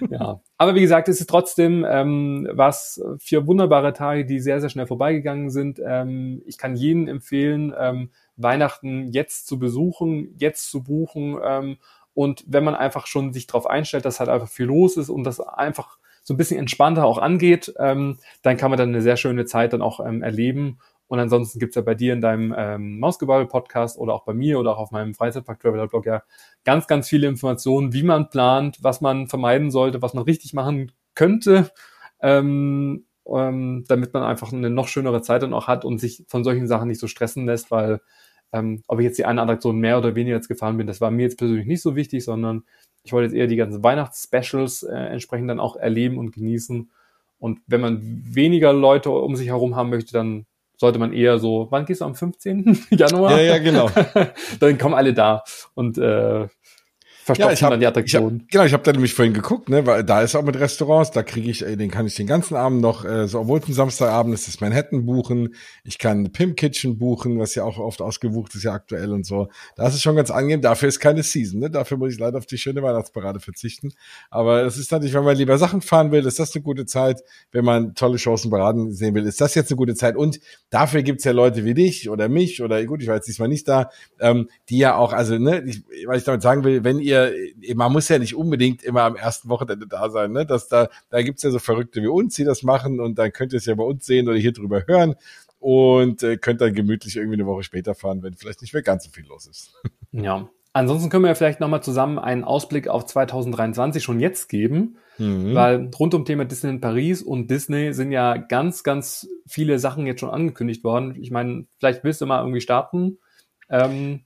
ja. Aber wie gesagt, es ist trotzdem ähm, was für wunderbare Tage, die sehr, sehr schnell vorbeigegangen sind. Ähm, ich kann jeden empfehlen, ähm, Weihnachten jetzt zu besuchen, jetzt zu buchen. Ähm, und wenn man einfach schon sich darauf einstellt, dass halt einfach viel los ist und das einfach so ein bisschen entspannter auch angeht, ähm, dann kann man dann eine sehr schöne Zeit dann auch ähm, erleben. Und ansonsten gibt's ja bei dir in deinem ähm, Mausgebabbel-Podcast oder auch bei mir oder auch auf meinem Freizeitpark-Traveler-Blog ja ganz, ganz viele Informationen, wie man plant, was man vermeiden sollte, was man richtig machen könnte, ähm, ähm, damit man einfach eine noch schönere Zeit dann auch hat und sich von solchen Sachen nicht so stressen lässt, weil ähm, ob ich jetzt die eine Attraktion mehr oder weniger jetzt gefahren bin, das war mir jetzt persönlich nicht so wichtig, sondern ich wollte jetzt eher die ganzen Weihnachtsspecials äh, entsprechend dann auch erleben und genießen. Und wenn man weniger Leute um sich herum haben möchte, dann sollte man eher so, wann gehst du am 15. Januar? Ja, ja, genau. dann kommen alle da und äh, verstopfen ja, ich hab, dann die Attraktion. Ich hab, genau, ich habe da nämlich vorhin geguckt, ne, weil da ist auch mit Restaurants, da kriege ich, den kann ich den ganzen Abend noch, äh, so obwohl es ein Samstagabend ist, das Manhattan buchen, ich kann Pimp Kitchen buchen, was ja auch oft ausgebucht ist ja aktuell und so. Das ist schon ganz angenehm, dafür ist keine Season, ne? Dafür muss ich leider auf die schöne Weihnachtsparade verzichten. Aber es ist natürlich, wenn man lieber Sachen fahren will, ist das eine gute Zeit. Wenn man tolle Chancen beraten sehen will, ist das jetzt eine gute Zeit. Und dafür gibt's ja Leute wie dich oder mich oder gut, ich war jetzt diesmal nicht da, ähm, die ja auch, also, ne, ich, was ich damit sagen will, wenn ihr ihr, man muss ja nicht unbedingt immer am ersten Wochenende da sein, ne? Dass da, da gibt's ja so Verrückte wie uns, die das machen und dann könnt ihr es ja bei uns sehen oder hier drüber hören und äh, könnt dann gemütlich irgendwie eine Woche später fahren, wenn vielleicht nicht mehr ganz so viel los ist. Ja. Ansonsten können wir ja vielleicht nochmal zusammen einen Ausblick auf 2023 schon jetzt geben, mhm. weil rund um Thema Disney in Paris und Disney sind ja ganz, ganz viele Sachen jetzt schon angekündigt worden. Ich meine, vielleicht willst du mal irgendwie starten. Ähm,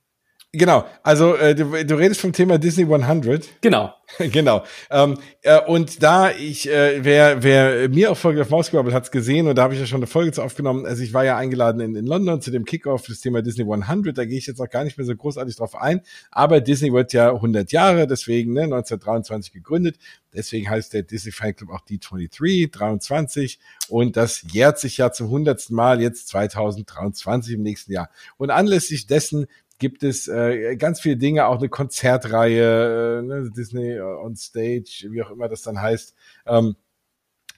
Genau, also äh, du, du redest vom Thema Disney 100. Genau. genau. Ähm, äh, und da ich, äh, wer, wer mir auch Folge auf Maus hat es gesehen und da habe ich ja schon eine Folge zu aufgenommen. Also ich war ja eingeladen in, in London zu dem Kickoff des Thema Disney 100. Da gehe ich jetzt auch gar nicht mehr so großartig drauf ein. Aber Disney wird ja 100 Jahre, deswegen ne, 1923 gegründet. Deswegen heißt der Disney Fanclub auch D23, 23. Und das jährt sich ja zum 100. Mal jetzt 2023 im nächsten Jahr. Und anlässlich dessen gibt es äh, ganz viele Dinge, auch eine Konzertreihe, äh, ne, Disney on Stage, wie auch immer das dann heißt. Ähm,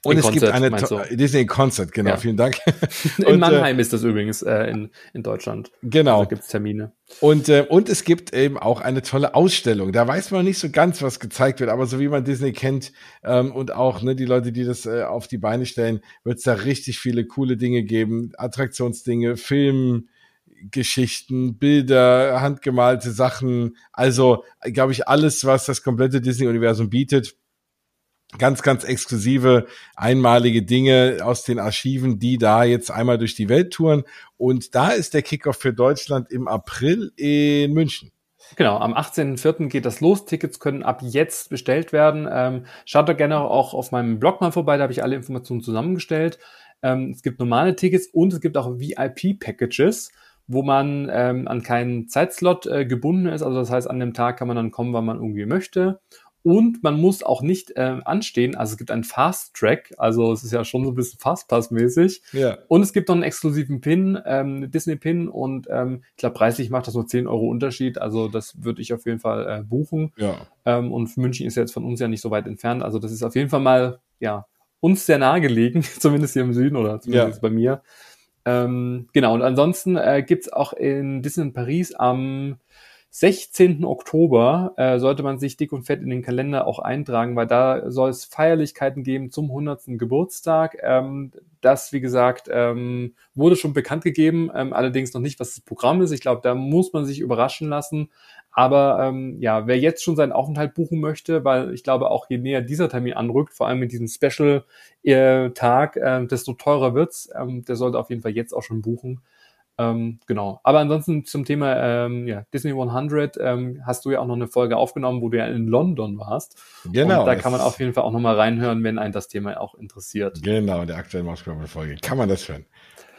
und in es Concert, gibt eine Disney Concert, genau, ja. vielen Dank. in und, äh, Mannheim äh, ist das übrigens äh, in, in Deutschland. Genau. Da gibt es Termine. Und, äh, und es gibt eben auch eine tolle Ausstellung. Da weiß man nicht so ganz, was gezeigt wird, aber so wie man Disney kennt ähm, und auch ne, die Leute, die das äh, auf die Beine stellen, wird es da richtig viele coole Dinge geben. Attraktionsdinge, Film, Geschichten, Bilder, handgemalte Sachen. Also, glaube ich, alles, was das komplette Disney-Universum bietet. Ganz, ganz exklusive, einmalige Dinge aus den Archiven, die da jetzt einmal durch die Welt touren. Und da ist der Kickoff für Deutschland im April in München. Genau, am 18.04. geht das los. Tickets können ab jetzt bestellt werden. Ähm, schaut doch gerne auch auf meinem Blog mal vorbei, da habe ich alle Informationen zusammengestellt. Ähm, es gibt normale Tickets und es gibt auch VIP-Packages wo man ähm, an keinen Zeitslot äh, gebunden ist. Also das heißt, an dem Tag kann man dann kommen, wann man irgendwie möchte. Und man muss auch nicht äh, anstehen. Also es gibt einen Fast Track. Also es ist ja schon so ein bisschen Fastpass-mäßig. Ja. Und es gibt noch einen exklusiven Pin, ähm, Disney-Pin. Und ähm, ich glaube, preislich macht das nur 10 Euro Unterschied. Also das würde ich auf jeden Fall äh, buchen. Ja. Ähm, und München ist jetzt von uns ja nicht so weit entfernt. Also das ist auf jeden Fall mal, ja, uns sehr nahe gelegen, zumindest hier im Süden oder zumindest ja. bei mir. Ähm, genau, und ansonsten äh, gibt auch in Disneyland Paris am 16. Oktober äh, sollte man sich dick und fett in den Kalender auch eintragen, weil da soll es Feierlichkeiten geben zum 100. Geburtstag. Ähm, das, wie gesagt, ähm, wurde schon bekannt gegeben, ähm, allerdings noch nicht, was das Programm ist. Ich glaube, da muss man sich überraschen lassen. Aber ähm, ja, wer jetzt schon seinen Aufenthalt buchen möchte, weil ich glaube, auch je näher dieser Termin anrückt, vor allem mit diesem Special-Tag, äh, desto teurer wird's. Ähm, der sollte auf jeden Fall jetzt auch schon buchen. Ähm, genau. Aber ansonsten zum Thema ähm, ja, Disney 100 ähm, hast du ja auch noch eine Folge aufgenommen, wo du ja in London warst. Genau. Und da kann man auf jeden Fall auch nochmal reinhören, wenn einen das Thema auch interessiert. Genau, der aktuellen Mausklappe-Folge. Kann man das hören.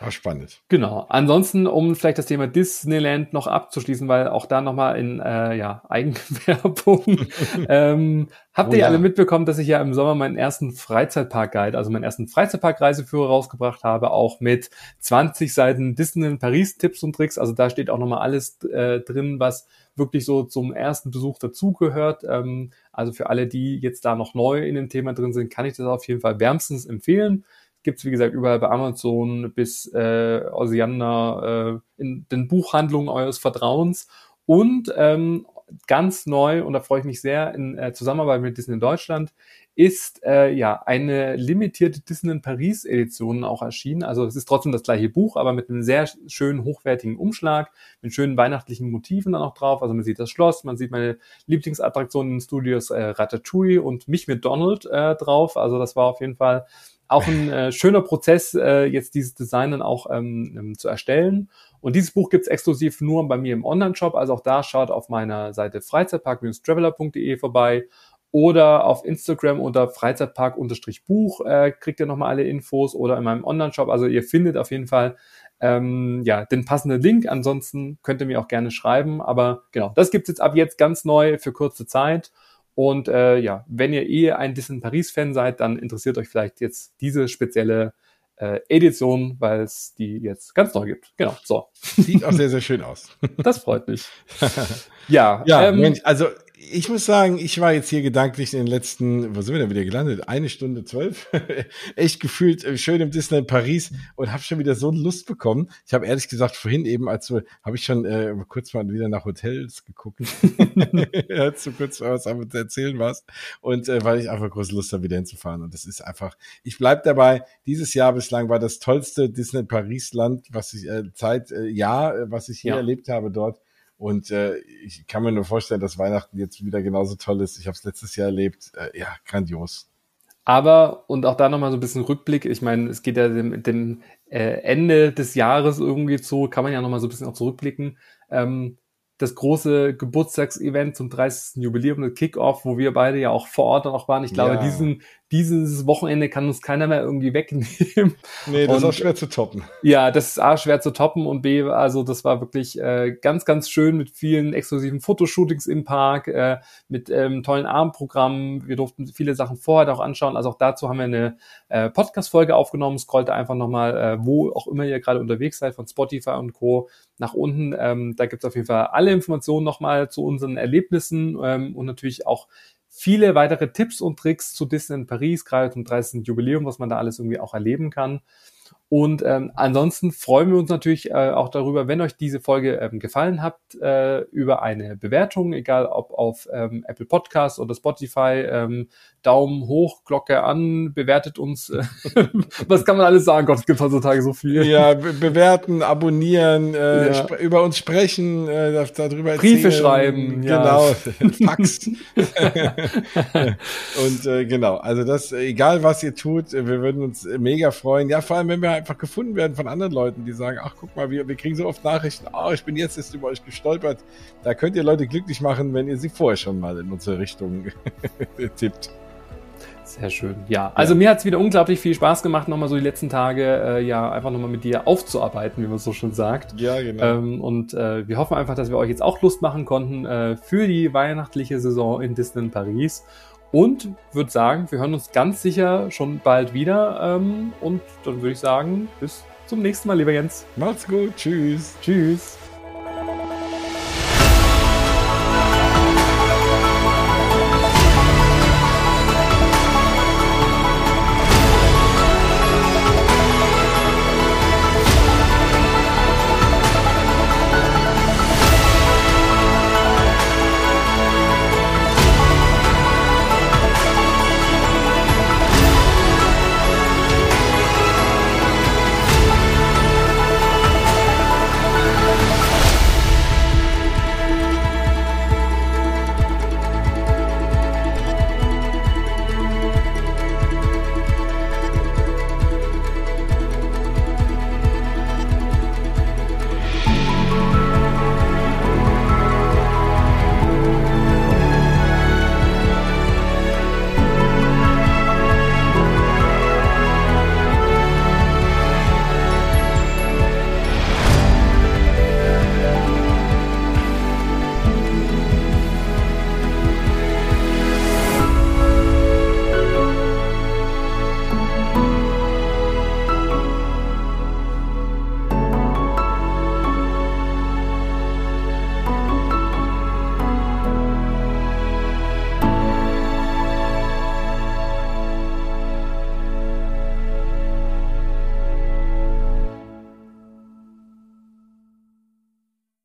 War spannend. Genau. Ansonsten, um vielleicht das Thema Disneyland noch abzuschließen, weil auch da nochmal in äh, ja, Eigenwerbung. ähm, habt oh, ihr ja. alle mitbekommen, dass ich ja im Sommer meinen ersten Freizeitpark-Guide, also meinen ersten Freizeitpark-Reiseführer rausgebracht habe, auch mit 20 Seiten Disneyland Paris-Tipps und Tricks. Also da steht auch nochmal alles äh, drin, was wirklich so zum ersten Besuch dazugehört. Ähm, also für alle, die jetzt da noch neu in dem Thema drin sind, kann ich das auf jeden Fall wärmstens empfehlen gibt's wie gesagt, überall bei Amazon bis äh, Osiander äh, in den Buchhandlungen eures Vertrauens. Und ähm, ganz neu, und da freue ich mich sehr, in äh, Zusammenarbeit mit Disney in Deutschland, ist äh, ja eine limitierte Disney in Paris Edition auch erschienen. Also es ist trotzdem das gleiche Buch, aber mit einem sehr schönen hochwertigen Umschlag, mit schönen weihnachtlichen Motiven dann auch drauf. Also man sieht das Schloss, man sieht meine Lieblingsattraktionen in Studios äh, Ratatouille und mich mit Donald äh, drauf. Also das war auf jeden Fall auch ein äh, schöner Prozess, äh, jetzt dieses Design dann auch ähm, ähm, zu erstellen. Und dieses Buch gibt's exklusiv nur bei mir im Online-Shop. Also auch da schaut auf meiner Seite freizeitpark-traveler.de vorbei oder auf Instagram unter Freizeitpark-Buch äh, kriegt ihr nochmal alle Infos oder in meinem Online-Shop. Also ihr findet auf jeden Fall ähm, ja, den passenden Link. Ansonsten könnt ihr mir auch gerne schreiben. Aber genau, das gibt's jetzt ab jetzt ganz neu für kurze Zeit. Und äh, ja, wenn ihr eh ein Disney Paris-Fan seid, dann interessiert euch vielleicht jetzt diese spezielle äh, Edition, weil es die jetzt ganz neu gibt. Genau, so. Sieht auch sehr, sehr schön aus. Das freut mich. ja, ja ähm, Mensch, also ich muss sagen, ich war jetzt hier gedanklich in den letzten, wo sind wir denn wieder gelandet? Eine Stunde zwölf. Echt gefühlt äh, schön im Disneyland Paris und habe schon wieder so Lust bekommen. Ich habe ehrlich gesagt vorhin eben, als du, habe ich schon äh, kurz mal wieder nach Hotels geguckt, als du kurz was am erzählen warst und äh, weil ich einfach große Lust habe, wieder hinzufahren. Und das ist einfach, ich bleib dabei. Dieses Jahr bislang war das tollste Disneyland Paris Land, was ich äh, Zeit, äh, Jahr, äh, was ich hier ja. erlebt habe dort. Und äh, ich kann mir nur vorstellen, dass Weihnachten jetzt wieder genauso toll ist. Ich habe es letztes Jahr erlebt. Äh, ja, grandios. Aber, und auch da nochmal so ein bisschen Rückblick, ich meine, es geht ja dem, dem äh, Ende des Jahres irgendwie zu, kann man ja nochmal so ein bisschen auch zurückblicken. Ähm, das große Geburtstagsevent zum 30. Jubiläum, das Kickoff, wo wir beide ja auch vor Ort dann auch waren. Ich glaube, ja. diesen, dieses Wochenende kann uns keiner mehr irgendwie wegnehmen. Nee, das und, ist auch schwer zu toppen. Ja, das ist A, schwer zu toppen und B, also das war wirklich äh, ganz, ganz schön mit vielen exklusiven Fotoshootings im Park, äh, mit ähm, tollen Abendprogrammen. Wir durften viele Sachen vorher auch anschauen. Also auch dazu haben wir eine äh, Podcast-Folge aufgenommen. Scrollt einfach nochmal, äh, wo auch immer ihr gerade unterwegs seid, von Spotify und Co. nach unten. Ähm, da gibt es auf jeden Fall alle Informationen nochmal zu unseren Erlebnissen ähm, und natürlich auch viele weitere Tipps und Tricks zu Disneyland Paris, gerade zum 30. Jubiläum, was man da alles irgendwie auch erleben kann. Und ähm, ansonsten freuen wir uns natürlich äh, auch darüber, wenn euch diese Folge ähm, gefallen hat, äh, über eine Bewertung, egal ob auf ähm, Apple Podcast oder Spotify. Ähm, Daumen hoch, Glocke an, bewertet uns. Äh, was kann man alles sagen? Gott, es gibt heutzutage so viel. Ja, be bewerten, abonnieren, äh, ja. über uns sprechen, äh, darüber Briefe erzählen. schreiben. Genau, ja. Fax. Und äh, genau, also das, egal was ihr tut, wir würden uns mega freuen. Ja, vor allem, wenn wir einfach gefunden werden von anderen Leuten, die sagen, ach guck mal, wir, wir kriegen so oft Nachrichten, oh, ich bin jetzt erst über euch gestolpert. Da könnt ihr Leute glücklich machen, wenn ihr sie vorher schon mal in unsere Richtung tippt. Sehr schön. Ja, also ja. mir hat es wieder unglaublich viel Spaß gemacht, nochmal so die letzten Tage, äh, ja, einfach nochmal mit dir aufzuarbeiten, wie man so schon sagt. Ja, genau. Ähm, und äh, wir hoffen einfach, dass wir euch jetzt auch Lust machen konnten äh, für die weihnachtliche Saison in Disneyland Paris. Und würde sagen, wir hören uns ganz sicher schon bald wieder. Ähm, und dann würde ich sagen, bis zum nächsten Mal, lieber Jens. Macht's gut. Tschüss. Tschüss.